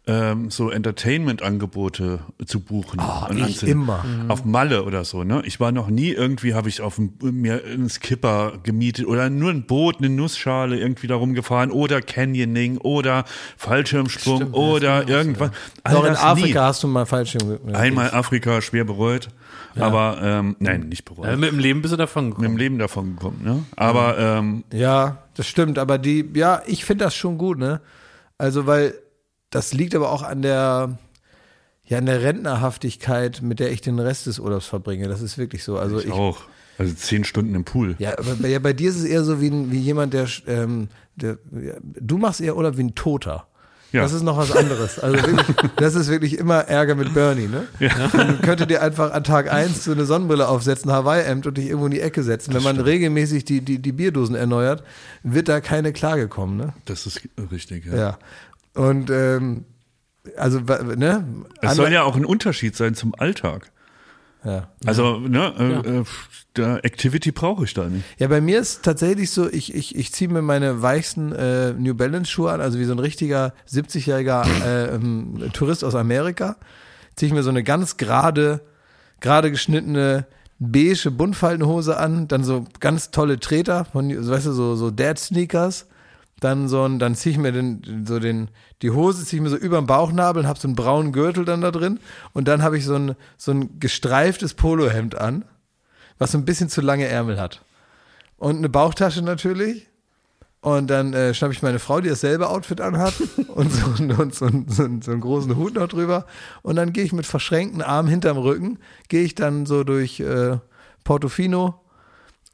ähm, so Entertainment-Angebote zu buchen. und ich immer. Auf Malle oder so, ne? Ich war noch nie irgendwie, habe ich auf mir einen Skipper gemietet oder nur ein Boot, eine Nussschale irgendwie da rumgefahren oder Canyoning oder Fallschirmsprung oder irgendwas. All Doch in Afrika nie. hast du mal falsch Einmal Afrika schwer bereut, aber ähm, nein, nicht bereut. Äh, mit dem Leben bist du davon mit gekommen. dem Leben davon gekommen, ne? Aber ähm, Ja, das stimmt, aber die, ja, ich finde das schon gut, ne? Also, weil das liegt aber auch an der, ja, an der Rentnerhaftigkeit, mit der ich den Rest des Urlaubs verbringe. Das ist wirklich so. Also ich ich, auch. Also zehn Stunden im Pool. ja, aber bei, ja, bei dir ist es eher so wie, wie jemand, der, ähm, der, ja, du machst eher Urlaub wie ein Toter. Ja. Das ist noch was anderes. Also wirklich, das ist wirklich immer Ärger mit Bernie, ne? Man könnte dir einfach an Tag eins so eine Sonnenbrille aufsetzen, Hawaii-Hemd und dich irgendwo in die Ecke setzen. Wenn man regelmäßig die, die, die Bierdosen erneuert, wird da keine Klage kommen, ne? Das ist richtig, ja. Ja. Und ähm, also ne? Es soll ja auch ein Unterschied sein zum Alltag. ja. Also, ne, äh, äh, der Activity brauche ich da nicht. Ja, bei mir ist tatsächlich so, ich, ich, ich ziehe mir meine weichsten äh, New Balance Schuhe an, also wie so ein richtiger 70-jähriger äh, ähm, Tourist aus Amerika. Ziehe ich mir so eine ganz gerade, gerade geschnittene beige Buntfaltenhose an, dann so ganz tolle Treter von, weißt du, so, so Dad Sneakers. Dann so ein, dann ziehe ich mir den, so den, die Hose ziehe ich mir so über den Bauchnabel und habe so einen braunen Gürtel dann da drin. Und dann habe ich so ein, so ein gestreiftes Polohemd an, was so ein bisschen zu lange Ärmel hat. Und eine Bauchtasche natürlich. Und dann äh, schnapp ich meine Frau, die dasselbe Outfit anhat und so, und so, so, so einen großen Hut noch drüber. Und dann gehe ich mit verschränkten Armen hinterm Rücken, gehe ich dann so durch äh, Portofino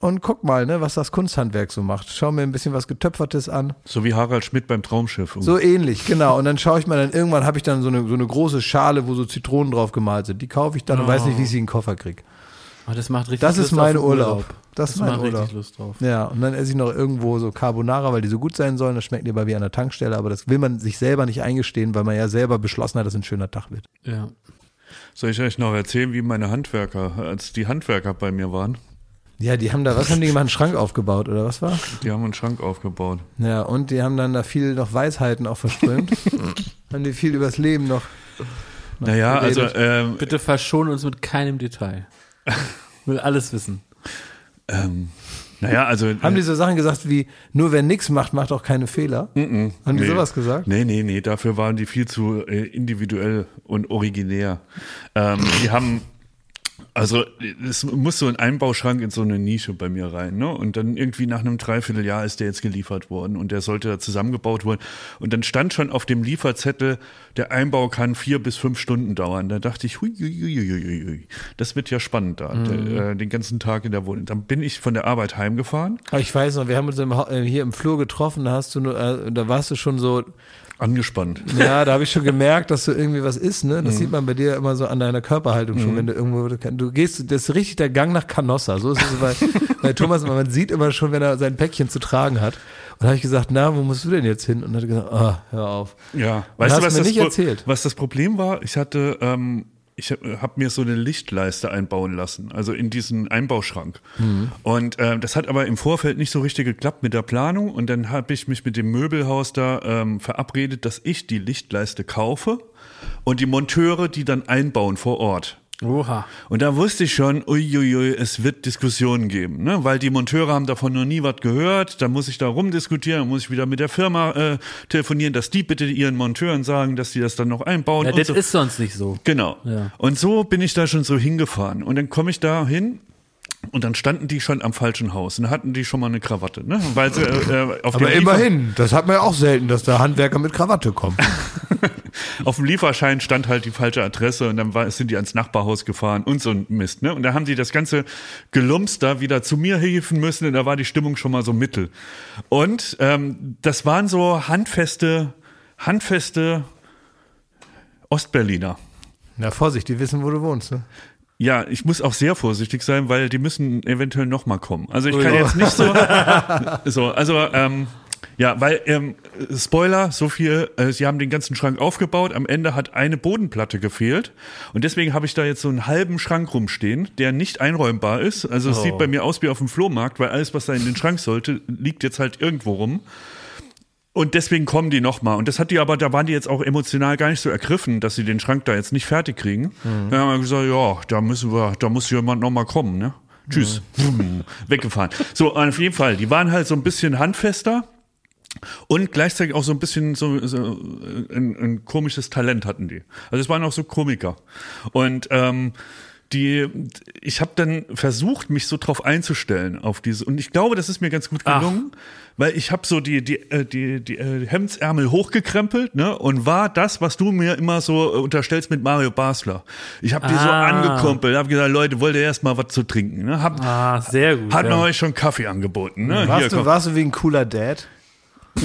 und guck mal, ne, was das Kunsthandwerk so macht. Schau mir ein bisschen was Getöpfertes an. So wie Harald Schmidt beim Traumschiff. So ähnlich, genau. Und dann schaue ich mal, dann irgendwann habe ich dann so eine, so eine große Schale, wo so Zitronen drauf gemalt sind. Die kaufe ich dann und weiß nicht, wie ich sie in den Koffer kriege. Oh, das macht richtig Das ist Lust mein auf Urlaub. Das ist Das mein macht Urlaub. richtig Lust drauf. Ja, und dann esse ich noch irgendwo so Carbonara, weil die so gut sein sollen. Das schmeckt lieber wie an der Tankstelle, aber das will man sich selber nicht eingestehen, weil man ja selber beschlossen hat, dass es ein schöner Tag wird. Ja. Soll ich euch noch erzählen, wie meine Handwerker, als die Handwerker bei mir waren? Ja, die haben da, was haben die gemacht? Einen Schrank aufgebaut oder was war? Die haben einen Schrank aufgebaut. Ja, und die haben dann da viel noch Weisheiten auch verströmt. haben die viel übers Leben noch. Naja, also ähm, Bitte verschon uns mit keinem Detail. Will alles wissen. ähm, naja, also Haben die so Sachen gesagt wie, nur wer nichts macht, macht auch keine Fehler? Haben die nee. sowas gesagt? Nee, nee, nee, dafür waren die viel zu äh, individuell und originär. Ähm, die haben, also es muss so ein Einbauschrank in so eine Nische bei mir rein, ne? Und dann irgendwie nach einem Dreivierteljahr ist der jetzt geliefert worden und der sollte da zusammengebaut worden. Und dann stand schon auf dem Lieferzettel, der Einbau kann vier bis fünf Stunden dauern. Da dachte ich, hui, hui, hui, hui, hui, das wird ja spannend da, der, äh, den ganzen Tag in der Wohnung. Dann bin ich von der Arbeit heimgefahren, Aber ich weiß noch, wir haben uns im, äh, hier im Flur getroffen, da hast du nur, äh, da warst du schon so, angespannt. Ja, da habe ich schon gemerkt, dass du irgendwie was isst, ne? Das sieht man bei dir immer so an deiner Körperhaltung schon, wenn du irgendwo, du gehst, das ist richtig der Gang nach Canossa. So ist es bei, bei Thomas, man sieht immer schon, wenn er sein Päckchen zu tragen hat. Und da habe ich gesagt, na, wo musst du denn jetzt hin? Und er hat gesagt, ah, hör auf. Ja, weißt du, was mir das, nicht erzählt. was das Problem war? Ich hatte, ähm, ich habe mir so eine Lichtleiste einbauen lassen, also in diesen Einbauschrank. Mhm. Und äh, das hat aber im Vorfeld nicht so richtig geklappt mit der Planung. Und dann habe ich mich mit dem Möbelhaus da ähm, verabredet, dass ich die Lichtleiste kaufe und die Monteure die dann einbauen vor Ort. Oha. Und da wusste ich schon, uiuiui, es wird Diskussionen geben, ne? weil die Monteure haben davon noch nie was gehört. Da muss ich da rumdiskutieren, muss ich wieder mit der Firma äh, telefonieren, dass die bitte ihren Monteuren sagen, dass die das dann noch einbauen. Ja, das so. ist sonst nicht so. Genau. Ja. Und so bin ich da schon so hingefahren. Und dann komme ich da hin und dann standen die schon am falschen Haus und hatten die schon mal eine Krawatte, ne? Weil sie äh, äh, auf Aber immerhin, das hat man ja auch selten, dass da Handwerker mit Krawatte kommen. auf dem Lieferschein stand halt die falsche Adresse und dann war, sind die ans Nachbarhaus gefahren und so ein Mist, ne? Und da haben die das ganze Gelumps da wieder zu mir helfen müssen und da war die Stimmung schon mal so mittel. Und ähm, das waren so handfeste, handfeste Ostberliner. Na, Vorsicht, die wissen, wo du wohnst, ne? Ja, ich muss auch sehr vorsichtig sein, weil die müssen eventuell noch mal kommen. Also ich kann Oh. jetzt nicht so, so also ähm, ja, weil ähm, Spoiler, so viel, äh, sie haben den ganzen Schrank aufgebaut. Am Ende hat eine Bodenplatte gefehlt und deswegen habe ich da jetzt so einen halben Schrank rumstehen, der nicht einräumbar ist. Also es sieht bei mir aus wie auf dem Flohmarkt, weil alles, was da in den Schrank sollte, liegt jetzt halt irgendwo rum. Und deswegen kommen die nochmal. Und das hat die aber, da waren die jetzt auch emotional gar nicht so ergriffen, dass sie den Schrank da jetzt nicht fertig kriegen. Da haben wir gesagt, ja, da müssen wir, da muss jemand nochmal kommen, ne? Tschüss. Wumm, Weggefahren. So, auf jeden Fall. Die waren halt so ein bisschen handfester. Und gleichzeitig auch so ein bisschen so, so ein, ein komisches Talent hatten die. Also es waren auch so Komiker. Und ähm, die, ich habe dann versucht, mich so drauf einzustellen auf diese. Und ich glaube, das ist mir ganz gut gelungen, weil ich habe so die die äh, die die äh, Hemdsärmel hochgekrempelt, ne, und war das, was du mir immer so äh, unterstellst mit Mario Basler. Ich habe die so Ah. angekumpelt, habe gesagt, Leute, wollt ihr erst mal was zu trinken? Ne? Hab, Ah, sehr gut. hat ja. man euch schon Kaffee angeboten? Ne? Hier, Warst, du, komm. warst du wie ein cooler Dad?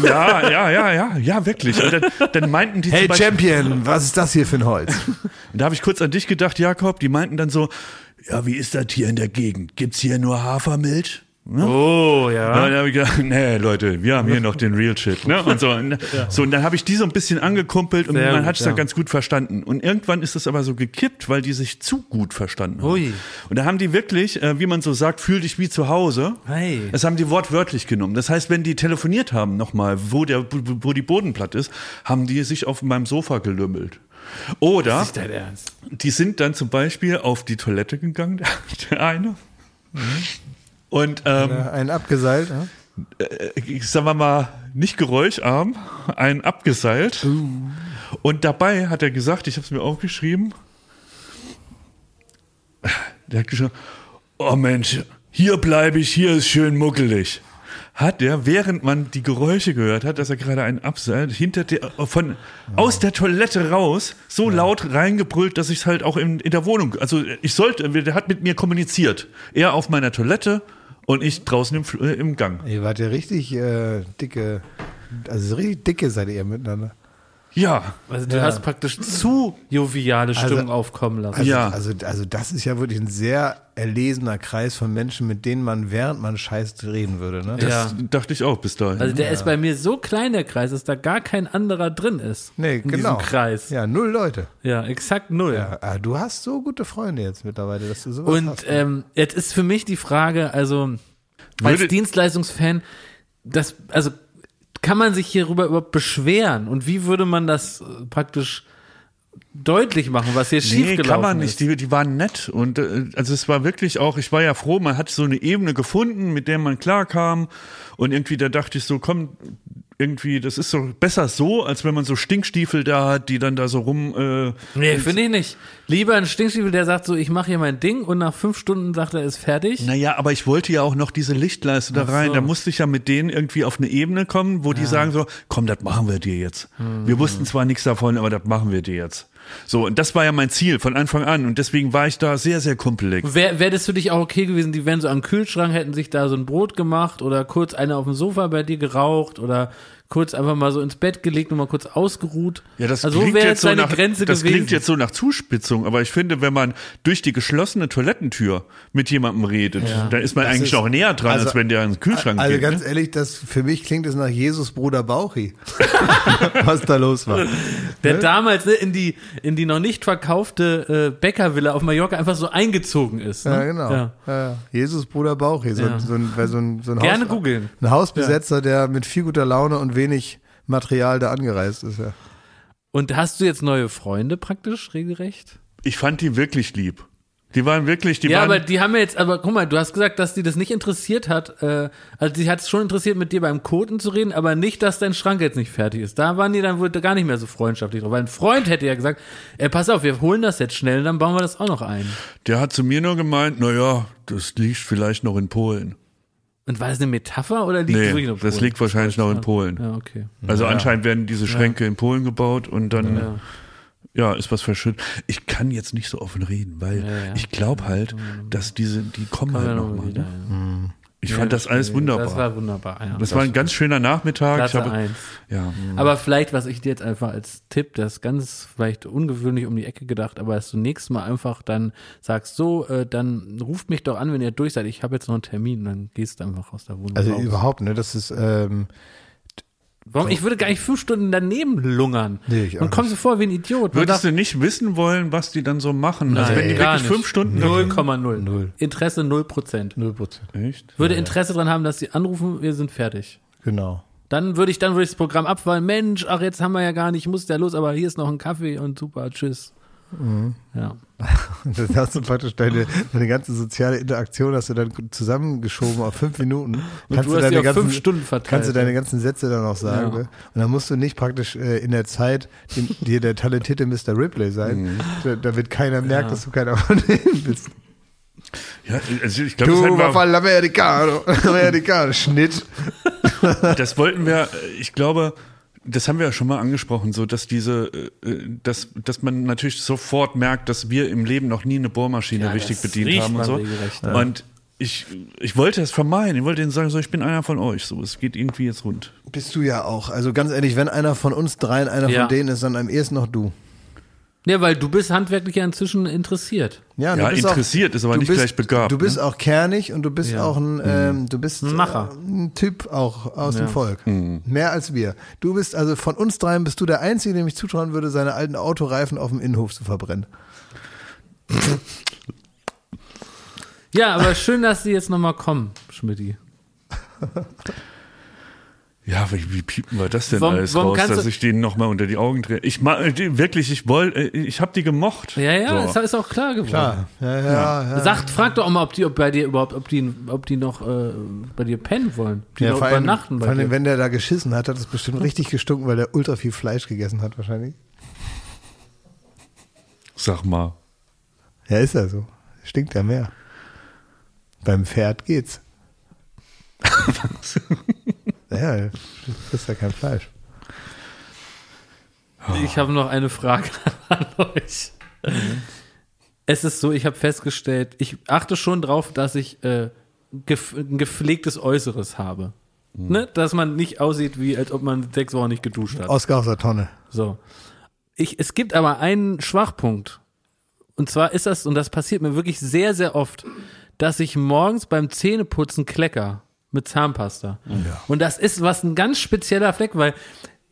Ja, ja, ja, ja, ja, wirklich. Und dann, dann meinten die Hey Champion, was ist das hier für ein Holz? Und da habe ich kurz an dich gedacht, Jakob. Die meinten dann so, ja, wie ist das hier in der Gegend? Gibt's hier nur Hafermilch? Oh, Ja, ja. dann habe ich gedacht, nee, Leute, wir haben hier noch den Real Shit. Ne? Und so, und, so, und dann habe ich die so ein bisschen angekumpelt und Sehr man hat es ja. dann ganz gut verstanden. Und irgendwann ist es aber so gekippt, weil die sich zu gut verstanden haben. Ui. Und da haben die wirklich, äh, wie man so sagt, fühl dich wie zu Hause. Hey. Das haben die wortwörtlich genommen. Das heißt, wenn die telefoniert haben nochmal, wo, der, wo die Bodenplatte ist, haben die sich auf meinem Sofa gelümmelt. Oder Ist Ernst? die sind dann zum Beispiel auf die Toilette gegangen, der, der eine. Und ähm, Ein abgeseilt. Ja? ich sag mal, nicht geräuscharm, einen abgeseilt. Und dabei hat er gesagt, ich habe es mir aufgeschrieben, der hat gesagt, oh Mensch, hier bleibe ich, hier ist schön muckelig. Hat er, während man die Geräusche gehört hat, dass er gerade einen abseilt, hinter der, von, aus der Toilette raus, so laut reingebrüllt, dass ich es halt auch in, in der Wohnung, also ich sollte, der hat mit mir kommuniziert. Er auf meiner Toilette und ich draußen im, äh, im Gang. Ihr wart ja richtig äh, dicke, also richtig dicke seid ihr miteinander. Ja, Also du hast praktisch zu joviale Stimmung Also- aufkommen lassen. Also, Ja. also, also das ist ja wirklich ein sehr erlesener Kreis von Menschen, mit denen man während man scheißt reden würde. Ne? das Ja. dachte ich auch bis dahin. Also der ist bei mir so klein, der Kreis, dass da gar kein anderer drin ist. nee, in genau. diesem Kreis. Ja, Ja, null Leute. exakt null. Ja, ah, du hast so gute Freunde jetzt mittlerweile, dass du sowas Und hast. ähm, jetzt ist für mich die Frage, also als Würde- Dienstleistungsfan, das, also kann man sich hierüber überhaupt beschweren? Und wie würde man das äh, praktisch deutlich machen, was hier Nee, schiefgelaufen kann man nicht. ist? Die, die waren nett. Und äh, also es war wirklich auch, ich war ja froh, man hat so eine Ebene gefunden, mit der man klarkam. Und irgendwie, da dachte ich so, komm, irgendwie, das ist so besser so, als wenn man so Stinkstiefel da hat, die dann da so rum. Äh, Nee, finde ich nicht. Lieber ein Stinkstiefel, der sagt so, ich mache hier mein Ding und nach fünf Stunden sagt er, ist fertig. naja, aber ich wollte ja auch noch diese Lichtleiste da rein. so. Da musste ich ja mit denen irgendwie auf eine Ebene kommen, wo die sagen so, komm, das machen wir dir jetzt. Mhm. Wir wussten zwar nichts davon, aber das machen wir dir jetzt. So, und das war ja mein Ziel von Anfang an. Und deswegen war ich da sehr, sehr kumpelig. Wär das für dich auch okay gewesen, die wären so am Kühlschrank, hätten sich da so ein Brot gemacht oder kurz einer auf dem Sofa bei dir geraucht oder kurz einfach mal so ins Bett gelegt und mal kurz ausgeruht. Ja, das also klingt wäre jetzt so nach, Grenze das gewesen? klingt jetzt so nach Zuspitzung, aber ich finde, wenn man durch die geschlossene Toilettentür mit jemandem redet, dann ist man eigentlich ist- noch näher dran, also- als wenn der in den Kühlschrank Also geht. ganz ehrlich, das für mich klingt es nach Jesus Bruder Bauchi. was da los war. der damals ne, in die in die noch nicht verkaufte äh, Bäckervilla auf Mallorca einfach so eingezogen ist. Ne? Ja, genau. Ja. Ja. Ja, Jesus Bruder Bauchi. So, Ja. so ein, so ein, so ein Gerne Haus, googeln. Ein Hausbesetzer, der mit viel guter Laune und wenig Material da angereist ist. Ja. Und hast du jetzt neue Freunde praktisch regelrecht? Ich fand die wirklich lieb. Die waren wirklich, die ja, waren, aber die haben ja jetzt, aber guck mal, du hast gesagt, dass die das nicht interessiert hat. Äh, also die hat es schon interessiert, mit dir beim Koten zu reden, aber nicht, dass dein Schrank jetzt nicht fertig ist. Da waren die dann wohl gar nicht mehr so freundschaftlich drauf. Weil ein Freund hätte ja gesagt, ey, pass auf, wir holen das jetzt schnell, dann bauen wir das auch noch ein. der hat zu mir nur gemeint, na ja, das liegt vielleicht noch in Polen. Und war das eine Metapher oder liegt Nee, das wirklich noch das Polen? liegt wahrscheinlich noch in Polen. Ja, okay. Also anscheinend werden diese Schränke in Polen gebaut und dann, ja, Ja. ist was verschüttet. Ich kann jetzt nicht so offen reden, weil Ja, ja. ich glaube halt, dass diese, die kommen wir halt noch nochmal. Ne? Ja. Ich fand das alles wunderbar. Das war wunderbar, ja. Das war ein ganz schöner Nachmittag. Ich Klasse habe, eins. ja. Aber vielleicht, was ich dir jetzt einfach als Tipp, das ist ganz vielleicht ungewöhnlich um die Ecke gedacht, aber dass du nächstes Mal einfach dann sagst, so, äh, dann ruft mich doch an, wenn ihr durch seid. Ich habe jetzt noch einen Termin, dann gehst du einfach aus der Wohnung Also raus. überhaupt, ne? Das ist, ähm, Warum? Ich würde gar nicht fünf Stunden daneben lungern. Nee, ich auch und kommst du vor wie ein Idiot. Man Würdest du nicht wissen wollen, was die dann so machen? also Nein, wenn die gar wirklich nicht. fünf Stunden 0,0. Null. Interesse 0 Prozent. null Prozent. Echt? Würde Interesse dran haben, dass sie anrufen, wir sind fertig. Genau. Dann würde ich, dann würde ich das Programm abfallen. Mensch, ach, jetzt haben wir ja gar nicht, ich muss ja los, aber hier ist noch ein Kaffee und super, tschüss. Mhm. Ja. Das hast du praktisch deine, deine ganze soziale Interaktion hast du dann zusammengeschoben auf fünf Minuten. Und du hast die auf fünf Stunden verteilt. Kannst du deine ganzen Sätze dann auch sagen. Ja. Ne? Und dann musst du nicht praktisch äh, in der Zeit dir der talentierte Mr. Ripley sein, da, damit keiner merkt, dass du keiner von denen bist. Ja, also ich glaube, Du, Papà l'americano, l'americano, Schnitt. das wollten wir, ich glaube, das haben wir ja schon mal angesprochen, so dass diese, äh, äh, dass, dass man natürlich sofort merkt, dass wir im Leben noch nie eine Bohrmaschine Ja, richtig bedient haben und so. regelrecht, ja. Und ich, ich wollte es vermeiden. Ich wollte denen sagen, so, ich bin einer von euch. So, es geht irgendwie jetzt rund. Bist du ja auch. Also ganz ehrlich, wenn einer von uns dreien einer Ja. von denen ist, dann am ehesten noch du. Ja, weil du bist handwerklich ja inzwischen interessiert. Ja, Ja, interessiert, ist aber du nicht bist, gleich begabt, Du bist ne? auch kernig und du bist Ja. auch ein, ähm, du bist Ein Macher. äh, ein Typ auch aus Ja. dem Volk. Mehr als wir. Du bist also von uns dreien bist du der Einzige, dem ich zutrauen würde, seine alten Autoreifen auf dem Innenhof zu verbrennen. Ja, aber schön, dass sie jetzt nochmal kommen, Schmidti. Ja, wie, wie piepen wir das denn Warum- alles warum raus, dass ich denen nochmal unter die Augen drehe? Ich wirklich, ich wollte, ich habe die gemocht. Ja, ja, so. ist, auch klar geworden. Ja, ja, ja. ja. Sagt, frag doch auch mal, ob die ob bei dir überhaupt, ob die, ob die noch äh, bei dir pennen wollen. Ob die ja, noch vor allem, übernachten vor bei allem, dir. wenn der da geschissen hat, hat es bestimmt richtig gestunken, weil der ultra viel Fleisch gegessen hat wahrscheinlich. Sag mal. Ja, ist ja so. Stinkt ja mehr. Beim Pferd geht's. ja, du frisst ja kein Fleisch. Ich habe noch eine Frage an euch. Es ist so, ich habe festgestellt, ich achte schon drauf, dass ich äh, gef ein gepflegtes Äußeres habe. Ne? Dass man nicht aussieht, wie als ob man sechs Wochen nicht geduscht hat. Oscar aus der Tonne. So. Ich, es gibt aber einen Schwachpunkt. Und zwar ist das, und das passiert mir wirklich sehr, sehr oft, dass ich morgens beim Zähneputzen klecker mit Zahnpasta. Und das ist was ein ganz spezieller Fleck, weil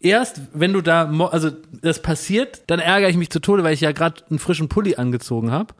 erst, wenn du da, also das passiert, dann ärgere ich mich zu Tode, weil ich ja gerade einen frischen Pulli angezogen habe.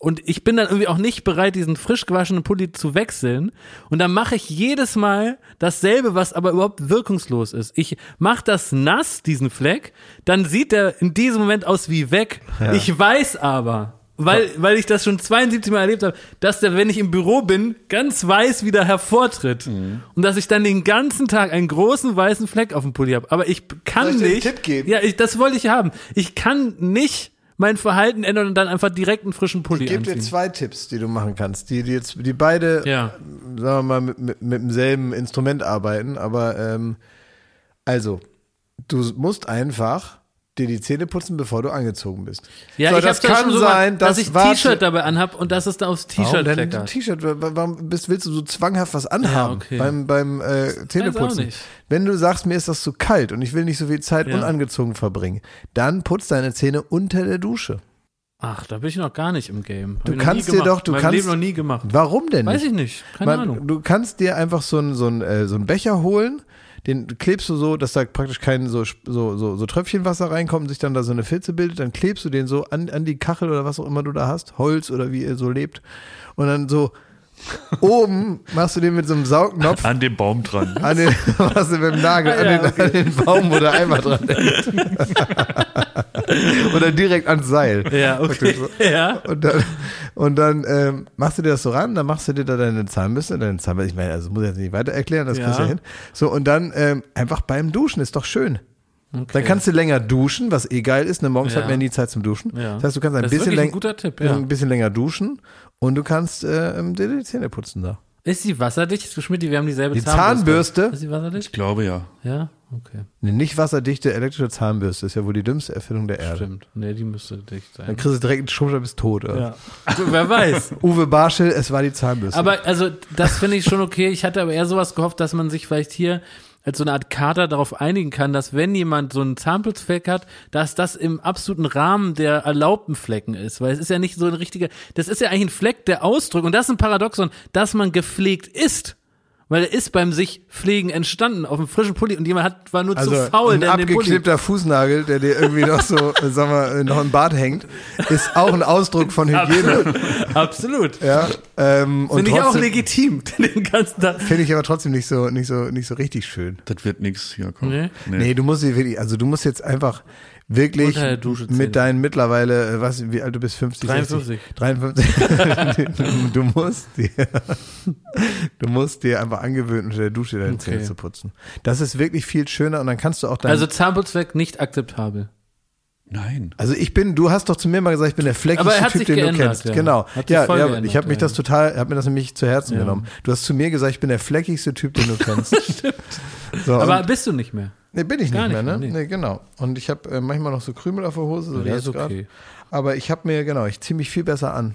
Und ich bin dann irgendwie auch nicht bereit, diesen frisch gewaschenen Pulli zu wechseln. Und dann mache ich jedes Mal dasselbe, was aber überhaupt wirkungslos ist. Ich mache das nass, diesen Fleck, dann sieht der in diesem Moment aus wie weg. Ich weiß aber, weil, weil ich das schon 72 Mal erlebt habe, dass der, wenn ich im Büro bin, ganz weiß wieder hervortritt. Und dass ich dann den ganzen Tag einen großen weißen Fleck auf dem Pulli habe. Aber ich kann ich dir einen nicht. Tipp geben? Ja, ich, das wollte ich haben. Ich kann nicht mein Verhalten ändern und dann einfach direkt einen frischen Pulli Ich gebe dir anziehen. zwei Tipps, die du machen kannst, die, die jetzt, die beide, Ja. sagen wir mal, mit, mit, mit demselben Instrument arbeiten, aber ähm, also, du musst einfach dir die Zähne putzen, bevor du angezogen bist. Ja, so, ich das kann so sein, gemacht, dass dass ich T-Shirt dabei anhab und dass es da aufs T-Shirt kleckert. ein T-Shirt? Wa- Warum bist, willst du so zwanghaft was anhaben Ja, okay. beim, beim äh, Zähneputzen? nicht. Wenn du sagst, mir ist das zu kalt und ich will nicht so viel Zeit Ja. unangezogen verbringen, dann putz deine Zähne unter der Dusche. Ach, da bin ich noch gar nicht im Game. Hab Du kannst dir gemacht. doch, du Mein kannst. Leben noch nie gemacht. Warum denn nicht? Weiß ich nicht. Keine Man, Ahnung. Du kannst dir einfach so einen so einen, äh, so einen Becher holen, den klebst du so, dass da praktisch kein so, so, so, so Tröpfchenwasser reinkommt und sich dann da so eine Filze bildet, dann klebst du den so an, an die Kachel oder was auch immer du da hast, Holz oder wie ihr so lebt. Und dann so oben machst du den mit so einem Saugnopf An dem Baum dran. an den, was du mit dem Nagel, an, Ah, ja, den, an den Baum, wo der Eimer dran hängt. Oder direkt ans Seil. Ja, okay. Ja. Und dann, und dann ähm, machst du dir das so ran, dann machst du dir da deine Zahnbürste, deine Zahnbürste, ich meine, also muss ich jetzt nicht weiter erklären, das Ja. kriegst du hin. So, und dann ähm, einfach beim Duschen, ist doch schön. Dann kannst du länger duschen, was eh geil ist, ne, morgens Ja. hat man ja nie Zeit zum Duschen. Ja. Das heißt, du kannst ein Das ist bisschen, ein läng- guter Tipp, ja. ein bisschen länger duschen und du kannst äh, dir die Zähne putzen da. Ist sie wasserdicht? Du Schmidt, wir haben dieselbe Die Zahnbürste? Ist sie wasserdicht? Ich glaube ja. Ja, okay. Eine nicht wasserdichte elektrische Zahnbürste ist ja wohl die dümmste Erfindung der Erde. Stimmt. Nee, die müsste dicht sein. Dann kriegst du direkt einen Schubser bis tot. Oder? Ja. Wer weiß. Uwe Barschel, es war die Zahnbürste. Aber also, das finde ich schon okay. Ich hatte aber eher sowas gehofft, dass man sich vielleicht hier als so eine Art Kater darauf einigen kann, dass wenn jemand so einen Zahnputzfleck hat, dass das im absoluten Rahmen der erlaubten Flecken ist. Weil es ist ja nicht so ein richtiger, das ist ja eigentlich ein Fleck, der ausdrückt, und das ist ein Paradoxon, dass man gepflegt ist. Weil er ist beim sich pflegen entstanden auf dem frischen Pulli und jemand hat, war nur Also zu faul, ein den Pulli. abgeknippter Fußnagel, der dir irgendwie noch so, äh, sag mal, noch im Bart hängt, ist auch ein Ausdruck von Hygiene. Absolut. Ja, ähm, Finde ich auch trotzdem- legitim, den ganzen Tag. Finde ich aber trotzdem nicht so, nicht so, nicht so richtig schön. Das wird nix hier kommen. Nee. Nee. du musst wirklich, also du musst jetzt einfach wirklich Zähne. mit deinen mittlerweile, äh, was, wie alt du bist, 50, 53. 60, 53. du, du musst dir, du musst dir einfach angewöhnen, unter der Dusche deine Zähne Okay. zu putzen. Das ist wirklich viel schöner und dann kannst du auch dein, Also Zahnputzweg nicht akzeptabel. Nein. Also ich bin, du hast doch zu mir mal gesagt, ich bin der fleckigste Typ, den du geändert, kennst. ja. Genau. Ja, ja geändert, ich habe mich ja. das total, habe mir das nämlich zu Herzen Ja. genommen. Du hast zu mir gesagt, ich bin der fleckigste Typ, den du kennst. so, Aber bist du nicht mehr. Nee, bin ich gar nicht mehr, nicht ne? mehr, nee. Genau. Und ich habe äh, manchmal noch so Krümel auf der Hose, so Ja, wie das jetzt ist okay. Aber ich habe mir, genau, ich ziehe mich viel besser an.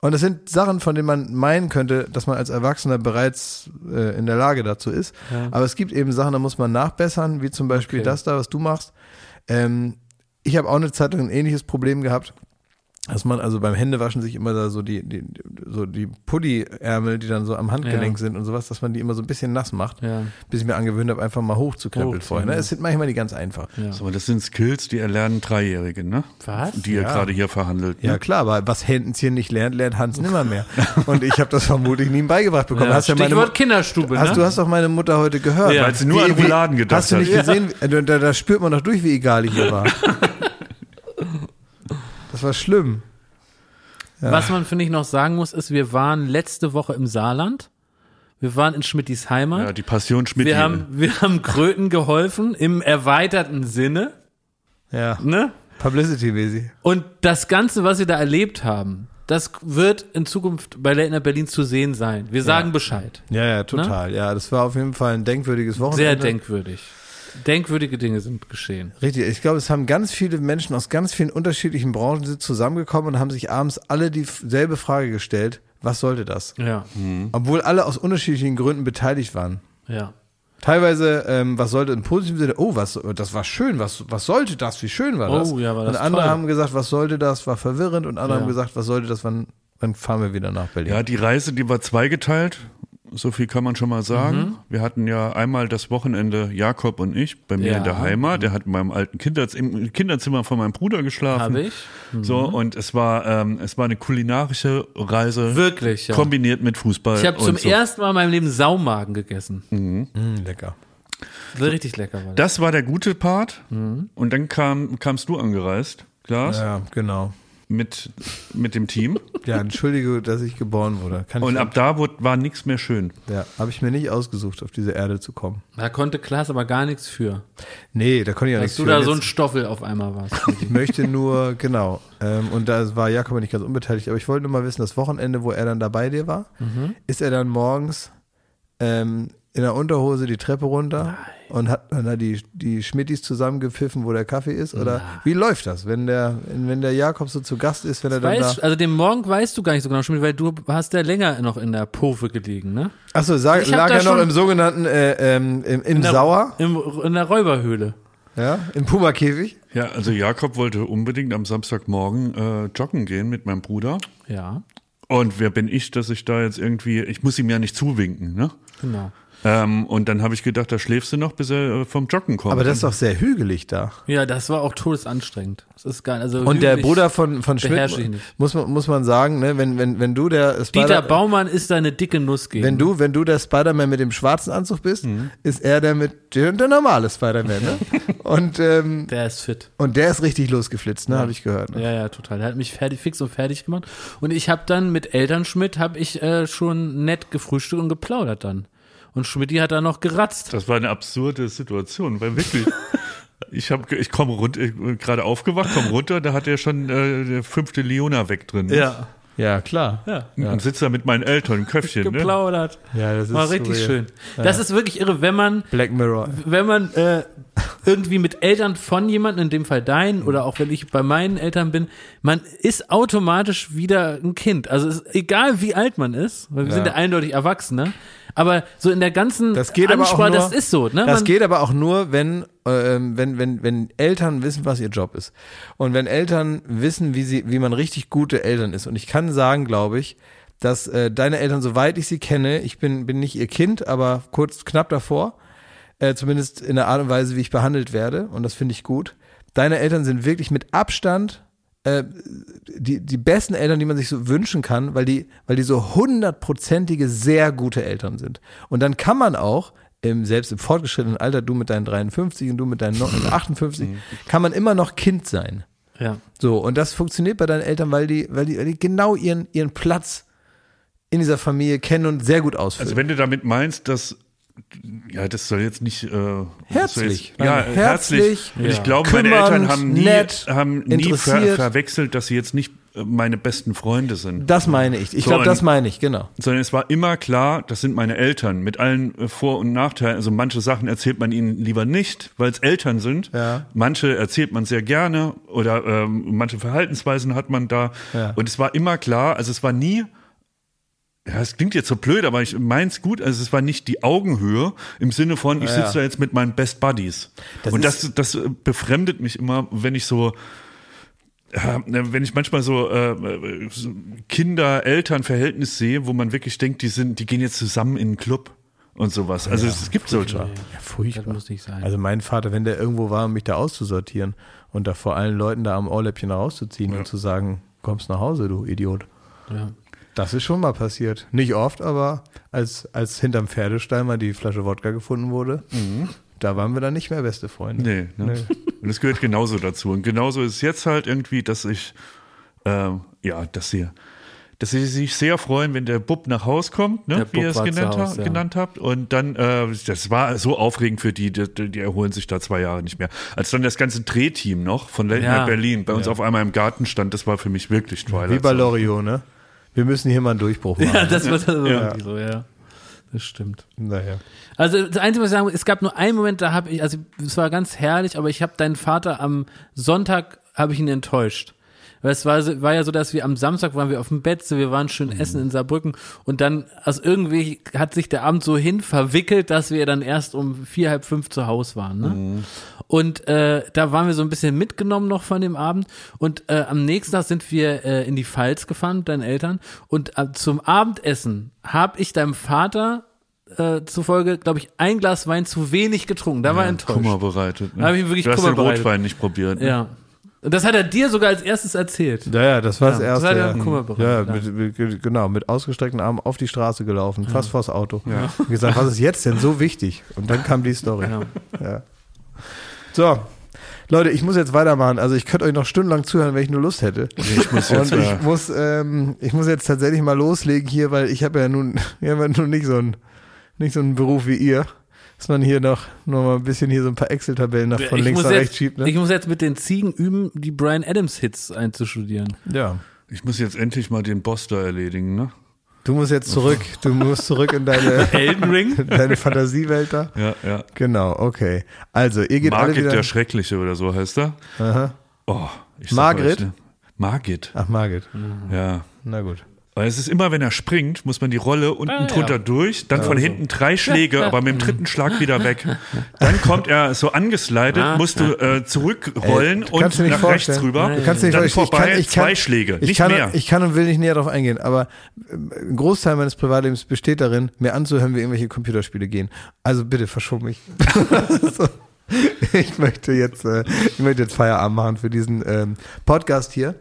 Und das sind Sachen, von denen man meinen könnte, dass man als Erwachsener bereits äh, in der Lage dazu ist. Ja. Aber es gibt eben Sachen, da muss man nachbessern, wie zum Beispiel Okay. das da, was du machst. Ähm, ich habe auch eine Zeit lang ein ähnliches Problem gehabt, dass man also beim Händewaschen sich immer da so die, die so die Pulli-Ärmel, die dann so am Handgelenk Ja. sind und sowas, dass man die immer so ein bisschen nass macht, Ja. bis ich mir angewöhnt habe, einfach mal hochzukrempeln vorher. Ne? ja. Es sind manchmal die ganz einfach. Ja. So, das sind Skills, die erlernen Dreijährige, ne? Was? Die ihr Ja. gerade hier verhandelt. Ja Ne? klar, aber was Händchen nicht lernt, lernt Hans nimmer mehr. Und ich habe das vermutlich nie beigebracht bekommen. Ja, hast ja meine Stichwort Kinderstube, Hast, ne? Du hast doch meine Mutter heute gehört. Ja. Weil sie nur Wie- an Rouladen gedacht Hast du nicht hat. gesehen? Da, da, da spürt man doch durch, wie egal ich hier war. Das war schlimm. Was man, finde ich, noch sagen muss, ist, wir waren letzte Woche im Saarland. Wir waren in Schmittis Heimat. Ja, die Passion Schmidt. wir, haben, wir haben Kröten geholfen im erweiterten Sinne. Ja. Ne? Publicity-mäßig. Und das Ganze, was wir da erlebt haben, das wird in Zukunft bei Late Night Berlin zu sehen sein. Wir sagen Bescheid. Ja, ja, total. Ja, das war auf jeden Fall ein denkwürdiges Wochenende. Sehr denkwürdig. Denkwürdige Dinge sind geschehen. Richtig, ich glaube, es haben ganz viele Menschen aus ganz vielen unterschiedlichen Branchen sind zusammengekommen und haben sich abends alle dieselbe Frage gestellt, was sollte das? Ja, Obwohl alle aus unterschiedlichen Gründen beteiligt waren. ja. Teilweise, ähm, was sollte im positiven Sinne, oh, was, das war schön, was, was sollte das, wie schön war das? Oh, ja, war das und andere toll. haben gesagt, was sollte das, war verwirrend und andere Ja. haben gesagt, was sollte das, wann, wann fahren wir wieder nach Berlin? Ja, die Reise, die war zweigeteilt. So viel kann man schon mal sagen. Mhm. Wir hatten ja einmal das Wochenende Jakob und ich bei mir Ja. in der Heimat. Der hat in meinem alten Kinderz im Kinderzimmer von meinem Bruder geschlafen. Habe ich. So und es war ähm, es war eine kulinarische Reise Wirklich, ja. kombiniert mit Fußball. Ich habe zum so. ersten Mal in meinem Leben Saumagen gegessen. Mm, lecker. Richtig lecker war das. Das war der gute Part. Mhm. Und dann kam kamst du angereist, Klaas, Ja, genau. Mit mit dem Team. Ja, entschuldige, dass ich geboren wurde. Kann Und ich, ab da wurde, war nichts mehr schön. ja, habe ich mir nicht ausgesucht, auf diese Erde zu kommen. Da konnte Klaas aber gar nichts für. Nee, da konnte ich ja Dass nichts du für. da Jetzt- so ein Stoffel auf einmal warst. Ich möchte nur, genau. Ähm, und da war Jakob nicht ganz unbeteiligt, aber ich wollte nur mal wissen, das Wochenende, wo er dann dabei dir war, Mhm. ist er dann morgens ähm, in der Unterhose die Treppe runter und hat dann da die, die Schmittis zusammengepfiffen, wo der Kaffee ist? Oder wie läuft das, wenn der, wenn der Jakob so zu Gast ist, wenn er dann Weißt, da. also den Morgen weißt du gar nicht so genau, Schmidt, weil du hast ja länger noch in der Pofe gelegen, ne? Achso, lag er noch im sogenannten, äh, ähm, im, im In der, Sauer, Im, in der Räuberhöhle. ja, im Puma-Käfig? Ja, also Jakob wollte unbedingt am Samstagmorgen äh, joggen gehen mit meinem Bruder. Ja, Und wer bin ich, dass ich da jetzt irgendwie, ich muss ihm ja nicht zuwinken, ne? genau. Ähm, und dann habe ich gedacht, da schläfst du noch, bis er äh, vom Joggen kommt. Aber das ist doch sehr hügelig da. Ja, das war auch todesanstrengend. Das ist geil. Also Und der Bruder von, von Schmidt, beherrsche ich nicht. muss man, muss man sagen, ne, wenn, wenn, wenn du der Dieter Spider- Baumann ist da eine dicke Nuss gegen. Wenn du, wenn du der Spider-Man mit dem schwarzen Anzug bist, ist er der mit der, der normale Spider-Man, ne? und, ähm, Der ist fit. und der ist richtig losgeflitzt, ne, habe ich gehört. Ne? Ja, ja, total. Der hat mich fertig, fix und fertig gemacht. Und ich habe dann mit Elternschmidt habe ich äh, schon nett gefrühstückt und geplaudert dann. Und Schmidt hat da noch geratzt. das war eine absurde Situation, weil wirklich. Ich habe, ich komme runter, bin gerade aufgewacht, komme runter, da hat er schon äh, der fünfte Leona weg drin. ne? Ja, Ja, klar. ja. Und sitzt da mit meinen Eltern im Köpfchen. Ne? Geplaudert. Ja, das ist War richtig surreal. schön. Das ist wirklich irre, wenn man Black Mirror. wenn man äh, irgendwie mit Eltern von jemandem, in dem Fall deinen, oder auch wenn ich bei meinen Eltern bin, man ist automatisch wieder ein Kind. Also es ist egal, wie alt man ist, weil wir Ja. sind ja eindeutig Erwachsene, aber so in der ganzen Das geht aber auch Ansprache, nur, das ist so. Ne? Das Man- geht aber auch nur, wenn, ähm, wenn, wenn, wenn Eltern wissen, was ihr Job ist. Und wenn Eltern wissen, wie sie, wie man richtig gute Eltern ist. Und ich kann sagen, glaube ich, dass äh, deine Eltern, soweit ich sie kenne, ich bin, bin nicht ihr Kind, aber kurz knapp davor, äh, zumindest in der Art und Weise, wie ich behandelt werde, und das finde ich gut. Deine Eltern sind wirklich mit Abstand äh, die, die besten Eltern, die man sich so wünschen kann, weil die, weil die so hundertprozentige, sehr gute Eltern sind. Und dann kann man auch, im, selbst im fortgeschrittenen Alter, du mit deinen 53 und du mit deinen 58, kann man immer noch Kind sein. Ja. So, und das funktioniert bei deinen Eltern, weil die, weil die, weil die genau ihren, ihren Platz in dieser Familie kennen und sehr gut ausfüllen. Also wenn du damit meinst, dass ja, das soll jetzt nicht äh, Herzlich. Jetzt, ja, Nein, herzlich. herzlich, Und ich glaube, meine Eltern haben nie, nett, haben nie ver verwechselt, dass sie jetzt nicht äh, meine besten Freunde sind. das meine ich. Ich So, glaube, das meine ich, genau. sondern es war immer klar, das sind meine Eltern mit allen äh, Vor- und Nachteilen. Also manche Sachen erzählt man ihnen lieber nicht, weil es Eltern sind. Ja. Manche erzählt man sehr gerne oder ähm, manche Verhaltensweisen hat man da. Ja. Und es war immer klar, also es war nie ja, es klingt jetzt so blöd, aber ich meins gut. Also es war nicht die Augenhöhe im Sinne von, ich Ja, sitze ja. da jetzt mit meinen Best Buddies. Das und das, das äh, befremdet mich immer, wenn ich so, ja, wenn ich manchmal so, äh, so Kinder-Eltern-Verhältnis sehe, wo man wirklich denkt, die sind, die gehen jetzt zusammen in einen Club und sowas. Also es, gibt solche. Ja, Das furchtbar. muss nicht sein. Also mein Vater, wenn der irgendwo war, um mich da auszusortieren und da vor allen Leuten da am Ohrläppchen rauszuziehen und zu sagen, kommst nach Hause, du Idiot. ja. Das ist schon mal passiert. Nicht oft, aber als, als hinterm Pferdestall mal die Flasche Wodka gefunden wurde, da waren wir dann nicht mehr beste Freunde. Nee, ne? Und das gehört genauso dazu. Und genauso ist es jetzt halt irgendwie, dass ich, ähm, ja, dass sie, dass sie sich sehr freuen, wenn der Bub nach Haus kommt, ne? Wie ihr es genannt, Haus, habt- ja. genannt habt. Und dann, äh, das war so aufregend für die, die, die erholen sich da zwei Jahre nicht mehr. Als dann das ganze Drehteam noch von Late Ja. Night Berlin bei uns auf einmal im Garten stand, das war für mich wirklich Twilight. Wie bei. Loriot, ne? Wir müssen hier mal einen Durchbruch machen. ja, das wird also irgendwie so, ja. Das stimmt. Naja. Also das Einzige, was ich sagen muss, es gab nur einen Moment, da habe ich, also es war ganz herrlich, aber ich habe deinen Vater am Sonntag, habe ich ihn enttäuscht. Weil es war, so- war ja so, dass wir am Samstag waren wir auf dem Bett, so wir waren schön essen in Saarbrücken und dann, also irgendwie hat sich der Abend so hin verwickelt, dass wir dann erst um vier, halb fünf zu Hause waren. Ne? Und äh, da waren wir so ein bisschen mitgenommen noch von dem Abend. Und äh, am nächsten Tag sind wir äh, in die Pfalz gefahren mit deinen Eltern. Und äh, zum Abendessen habe ich deinem Vater äh, zufolge, glaube ich, ein Glas Wein zu wenig getrunken. Da war er enttäuscht. Kummer bereitet. Ne? Da hab ich wirklich du hast Kummer den bereitet. Rotwein nicht probiert. Ne? Ja. Und das hat er dir sogar als erstes erzählt. Ja, ja, das war das Ja, erste. das hat er ja. Kummer ja, mit, mit, genau, mit ausgestreckten Armen auf die Straße gelaufen, fast vors Auto. Und gesagt, was ist jetzt denn so wichtig? Und dann kam die Story. Ja. Ja. So. Leute, ich muss jetzt weitermachen. Also ich könnte euch noch stundenlang zuhören, wenn ich nur Lust hätte. Ich muss jetzt, Und ich muss, ähm, ich muss jetzt tatsächlich mal loslegen hier, weil ich habe ja nun, ich habe ja nun nicht so einen, nicht so einen Beruf wie ihr, dass man hier noch, noch mal ein bisschen hier so ein paar Excel-Tabellen nach von ich, links muss nach jetzt, rechts schiebt. Ne? ich muss jetzt mit den Ziegen üben, die Brian Adams Hits einzustudieren. ja. ich muss jetzt endlich mal den Boss da erledigen, ne? Du musst jetzt zurück, du musst zurück in deine, in deine Fantasiewelt da. Ja, ja. Genau, okay. Also, ihr geht alle Margit wieder. der Schreckliche oder so heißt er. Aha. Oh, ich Margit? euch, ne? Margit, Ach, Margit. ja. Na gut. Weil es ist immer, wenn er springt, muss man die Rolle unten Ah, drunter ja. durch, dann von hinten drei Schläge, aber mit dem dritten Schlag wieder weg. Dann kommt er so angeslidet, Ah, musst du äh, zurückrollen Ey, du kannst dir und nach rechts vorstellen. rüber. Du kannst dir nicht dann vorstellen, ich vorbei, kann- ich kann- zwei Schläge, Ich nicht kann, mehr. ich kann und will nicht näher darauf eingehen, aber ähm, ein Großteil meines Privatlebens besteht darin, mir anzuhören, wie irgendwelche Computerspiele gehen. Also bitte verschob mich. so. Ich möchte jetzt, äh, ich möchte jetzt Feierabend machen für diesen ähm, Podcast hier.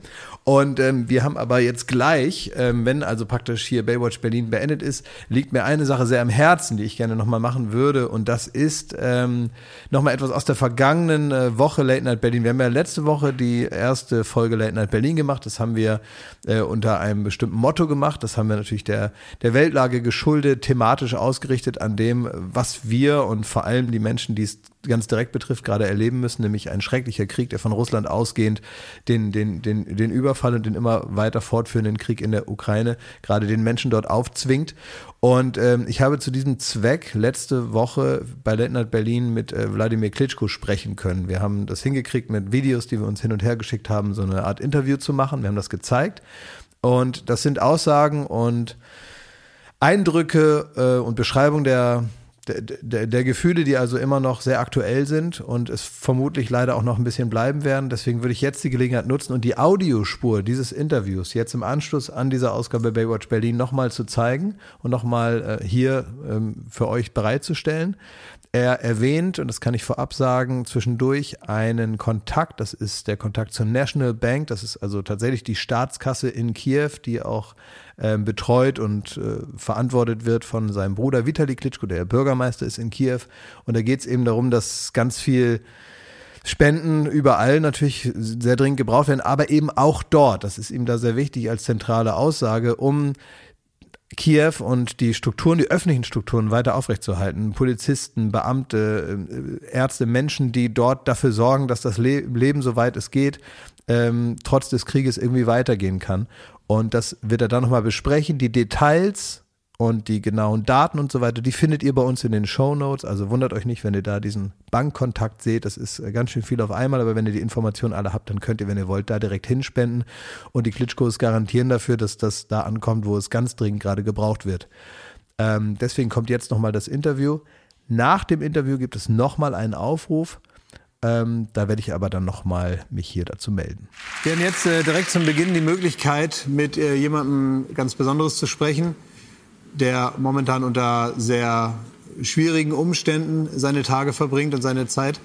Und ähm, wir haben aber jetzt gleich, ähm, wenn also praktisch hier Baywatch Berlin beendet ist, liegt mir eine Sache sehr am Herzen, die ich gerne nochmal machen würde. Und das ist ähm, nochmal etwas aus der vergangenen äh, Woche Late Night Berlin. Wir haben ja letzte Woche die erste Folge Late Night Berlin gemacht. Das haben wir äh, unter einem bestimmten Motto gemacht. Das haben wir natürlich der, der Weltlage geschuldet, thematisch ausgerichtet an dem, was wir und vor allem die Menschen, die es ganz direkt betrifft, gerade erleben müssen, nämlich ein schrecklicher Krieg, der von Russland ausgehend den, den, den, den Überfall und den immer weiter fortführenden Krieg in der Ukraine gerade den Menschen dort aufzwingt. Und ähm, ich habe zu diesem Zweck letzte Woche bei Night Berlin mit äh, Wladimir Klitschko sprechen können. Wir haben das hingekriegt mit Videos, die wir uns hin und her geschickt haben, so eine Art Interview zu machen. Wir haben das gezeigt. Und das sind Aussagen und Eindrücke äh, und Beschreibung der, der, der, der Gefühle, die also immer noch sehr aktuell sind und es vermutlich leider auch noch ein bisschen bleiben werden. Deswegen würde ich jetzt die Gelegenheit nutzen und die Audiospur dieses Interviews jetzt im Anschluss an dieser Ausgabe Baywatch Berlin nochmal zu zeigen und nochmal äh, hier ähm, für euch bereitzustellen. Er erwähnt, und das kann ich vorab sagen, zwischendurch einen Kontakt. Das ist der Kontakt zur National Bank. Das ist also tatsächlich die Staatskasse in Kiew, die auch ähm, betreut und äh, verantwortet wird von seinem Bruder Vitali Klitschko, der Bürgermeister ist in Kiew. Und da geht es eben darum, dass ganz viel Spenden überall natürlich sehr dringend gebraucht werden, aber eben auch dort. Das ist ihm da sehr wichtig als zentrale Aussage, um Kiew und die Strukturen, die öffentlichen Strukturen weiter aufrechtzuerhalten. Polizisten, Beamte, äh, Ärzte, Menschen, die dort dafür sorgen, dass das Le Leben, soweit es geht, ähm, trotz des Krieges irgendwie weitergehen kann. Und das wird er dann nochmal besprechen. Die Details und die genauen Daten und so weiter, die findet ihr bei uns in den Show Notes. Also wundert euch nicht, wenn ihr da diesen Bankkontakt seht. Das ist äh, ganz schön viel auf einmal, aber wenn ihr die Informationen alle habt, dann könnt ihr, wenn ihr wollt, da direkt hinspenden. Und die Klitschkos garantieren dafür, dass das da ankommt, wo es ganz dringend gerade gebraucht wird. Ähm, deswegen kommt jetzt nochmal das Interview. Nach dem Interview gibt es nochmal einen Aufruf. Ähm, da werde ich aber dann nochmal mich hier dazu melden. Wir haben jetzt äh, direkt zum Beginn die Möglichkeit, mit äh, jemandem ganz Besonderes zu sprechen, der momentan unter sehr schwierigen Umständen seine Tage verbringt und seine Zeit.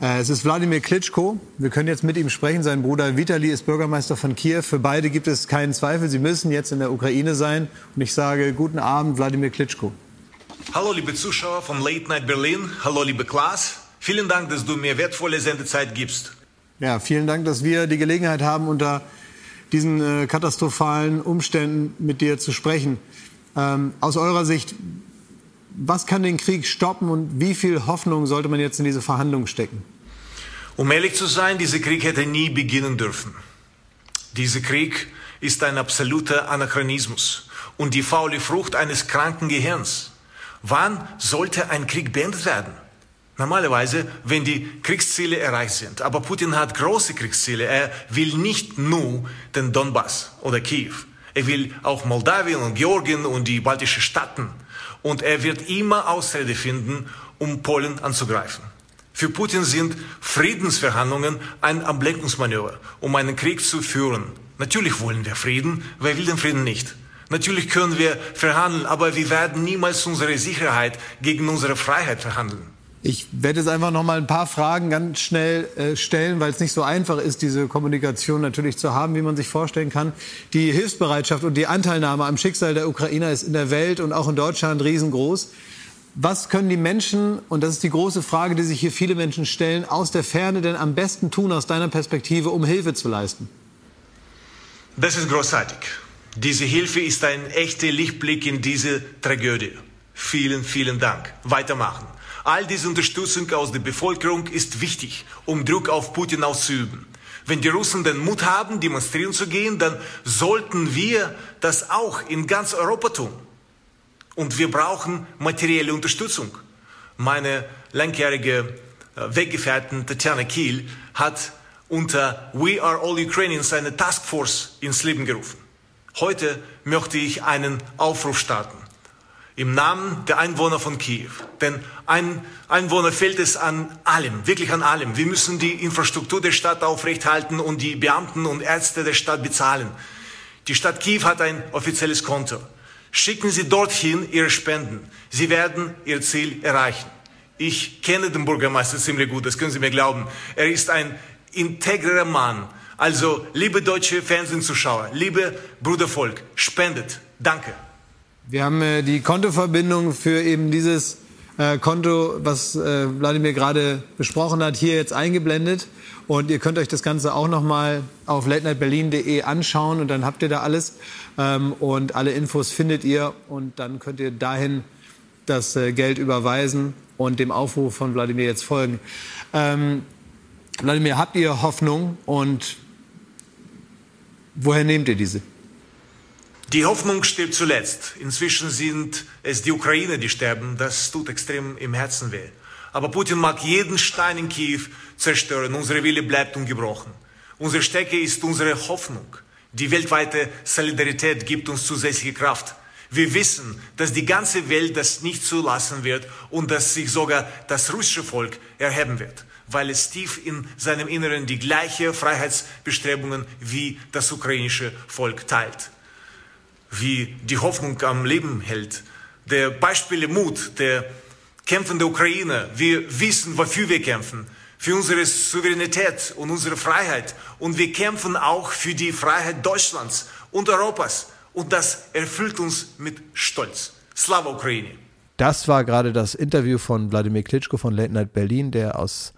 Äh, es ist Wladimir Klitschko. Wir können jetzt mit ihm sprechen. Sein Bruder Vitali ist Bürgermeister von Kiew. Für beide gibt es keinen Zweifel. Sie müssen jetzt in der Ukraine sein. Und ich sage guten Abend, Wladimir Klitschko. Hallo liebe Zuschauer von Late Night Berlin. Hallo liebe Klaas. Vielen Dank, dass du mir wertvolle Sendezeit gibst. Ja, vielen Dank, dass wir die Gelegenheit haben, unter diesen äh, katastrophalen Umständen mit dir zu sprechen. Ähm, aus eurer Sicht, was kann den Krieg stoppen und wie viel Hoffnung sollte man jetzt in diese Verhandlungen stecken? Um ehrlich zu sein, dieser Krieg hätte nie beginnen dürfen. Dieser Krieg ist ein absoluter Anachronismus und die faule Frucht eines kranken Gehirns. Wann sollte ein Krieg beendet werden? Normalerweise, wenn die Kriegsziele erreicht sind. Aber Putin hat große Kriegsziele. Er will nicht nur den Donbass oder Kiew. Er will auch Moldawien und Georgien und die baltischen Staaten. Und er wird immer Ausrede finden, um Polen anzugreifen. Für Putin sind Friedensverhandlungen ein Ablenkungsmanöver, um einen Krieg zu führen. Natürlich wollen wir Frieden. Wer will den Frieden nicht? Natürlich können wir verhandeln, aber wir werden niemals unsere Sicherheit gegen unsere Freiheit verhandeln. Ich werde jetzt einfach noch mal ein paar Fragen ganz schnell äh, stellen, weil es nicht so einfach ist, diese Kommunikation natürlich zu haben, wie man sich vorstellen kann. Die Hilfsbereitschaft und die Anteilnahme am Schicksal der Ukrainer ist in der Welt und auch in Deutschland riesengroß. Was können die Menschen, und das ist die große Frage, die sich hier viele Menschen stellen, aus der Ferne denn am besten tun aus deiner Perspektive, um Hilfe zu leisten? Das ist großartig. Diese Hilfe ist ein echter Lichtblick in diese Tragödie. Vielen, vielen Dank. Weitermachen. All diese Unterstützung aus der Bevölkerung ist wichtig, um Druck auf Putin auszuüben. Wenn die Russen den Mut haben, demonstrieren zu gehen, dann sollten wir das auch in ganz Europa tun. Und wir brauchen materielle Unterstützung. Meine langjährige äh, Weggefährtin Tatjana Kiel hat unter We Are All Ukrainians eine Taskforce ins Leben gerufen. Heute möchte ich einen Aufruf starten im Namen der Einwohner von Kiew. Denn ein Einwohner fehlt es an allem, wirklich an allem. Wir müssen die Infrastruktur der Stadt aufrechthalten und die Beamten und Ärzte der Stadt bezahlen. Die Stadt Kiew hat ein offizielles Konto. Schicken Sie dorthin Ihre Spenden. Sie werden Ihr Ziel erreichen. Ich kenne den Bürgermeister ziemlich gut, das können Sie mir glauben. Er ist ein integrer Mann. Also, liebe deutsche Fernsehzuschauer, liebe Brudervolk, spendet. Danke. Wir haben äh, die Kontoverbindung für eben dieses äh, Konto, was äh, Wladimir gerade besprochen hat, hier jetzt eingeblendet. Und ihr könnt euch das Ganze auch nochmal auf latenightberlin.de anschauen und dann habt ihr da alles. Ähm, und alle Infos findet ihr und dann könnt ihr dahin das äh, Geld überweisen und dem Aufruf von Wladimir jetzt folgen. Ähm, Wladimir, habt ihr Hoffnung und woher nehmt ihr diese? Die Hoffnung stirbt zuletzt. Inzwischen sind es die Ukrainer, die sterben. Das tut extrem im Herzen weh. Aber Putin mag jeden Stein in Kiew zerstören. Unsere Wille bleibt ungebrochen. Unsere Stärke ist unsere Hoffnung. Die weltweite Solidarität gibt uns zusätzliche Kraft. Wir wissen, dass die ganze Welt das nicht zulassen wird und dass sich sogar das russische Volk erheben wird, weil es tief in seinem Inneren die gleiche Freiheitsbestrebungen wie das ukrainische Volk teilt. Wie die Hoffnung am Leben hält, der Beispiele Mut, der kämpfende Ukraine. Wir wissen, wofür wir kämpfen. Für unsere Souveränität und unsere Freiheit. Und wir kämpfen auch für die Freiheit Deutschlands und Europas. Und das erfüllt uns mit Stolz. Slava Ukraine! Das war gerade das Interview von Wladimir Klitschko von Late Night Berlin, der aus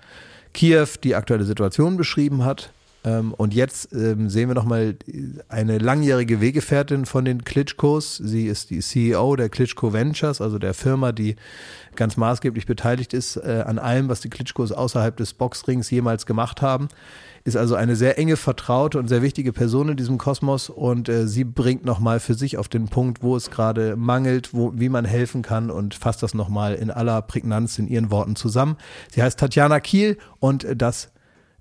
Kiew die aktuelle Situation beschrieben hat. Ähm, und jetzt ähm, sehen wir nochmal eine langjährige Weggefährtin von den Klitschkos. Sie ist die CEO der Klitschko Ventures, also der Firma, die ganz maßgeblich beteiligt ist äh, an allem, was die Klitschkos außerhalb des Boxrings jemals gemacht haben. Ist also eine sehr enge, vertraute und sehr wichtige Person in diesem Kosmos und äh, sie bringt nochmal für sich auf den Punkt, wo es gerade mangelt, wo, wie man helfen kann und fasst das nochmal in aller Prägnanz in ihren Worten zusammen. Sie heißt Tatjana Kiel und äh, das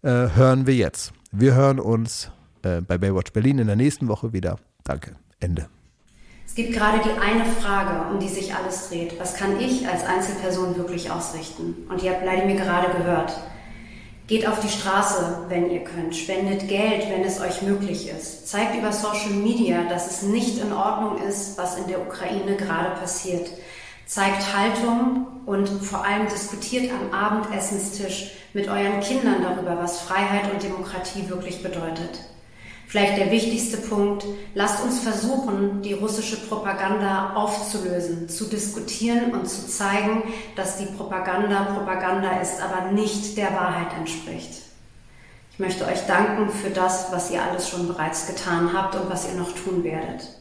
äh, hören wir jetzt. Wir hören uns äh, bei Baywatch Berlin in der nächsten Woche wieder. Danke. Ende. Es gibt gerade die eine Frage, um die sich alles dreht. Was kann ich als Einzelperson wirklich ausrichten? Und ihr habt leider mir gerade gehört. Geht auf die Straße, wenn ihr könnt. Spendet Geld, wenn es euch möglich ist. Zeigt über Social Media, dass es nicht in Ordnung ist, was in der Ukraine gerade passiert. Zeigt Haltung und vor allem diskutiert am Abendessenstisch mit euren Kindern darüber, was Freiheit und Demokratie wirklich bedeutet. Vielleicht der wichtigste Punkt, lasst uns versuchen, die russische Propaganda aufzulösen, zu diskutieren und zu zeigen, dass die Propaganda Propaganda ist, aber nicht der Wahrheit entspricht. Ich möchte euch danken für das, was ihr alles schon bereits getan habt und was ihr noch tun werdet.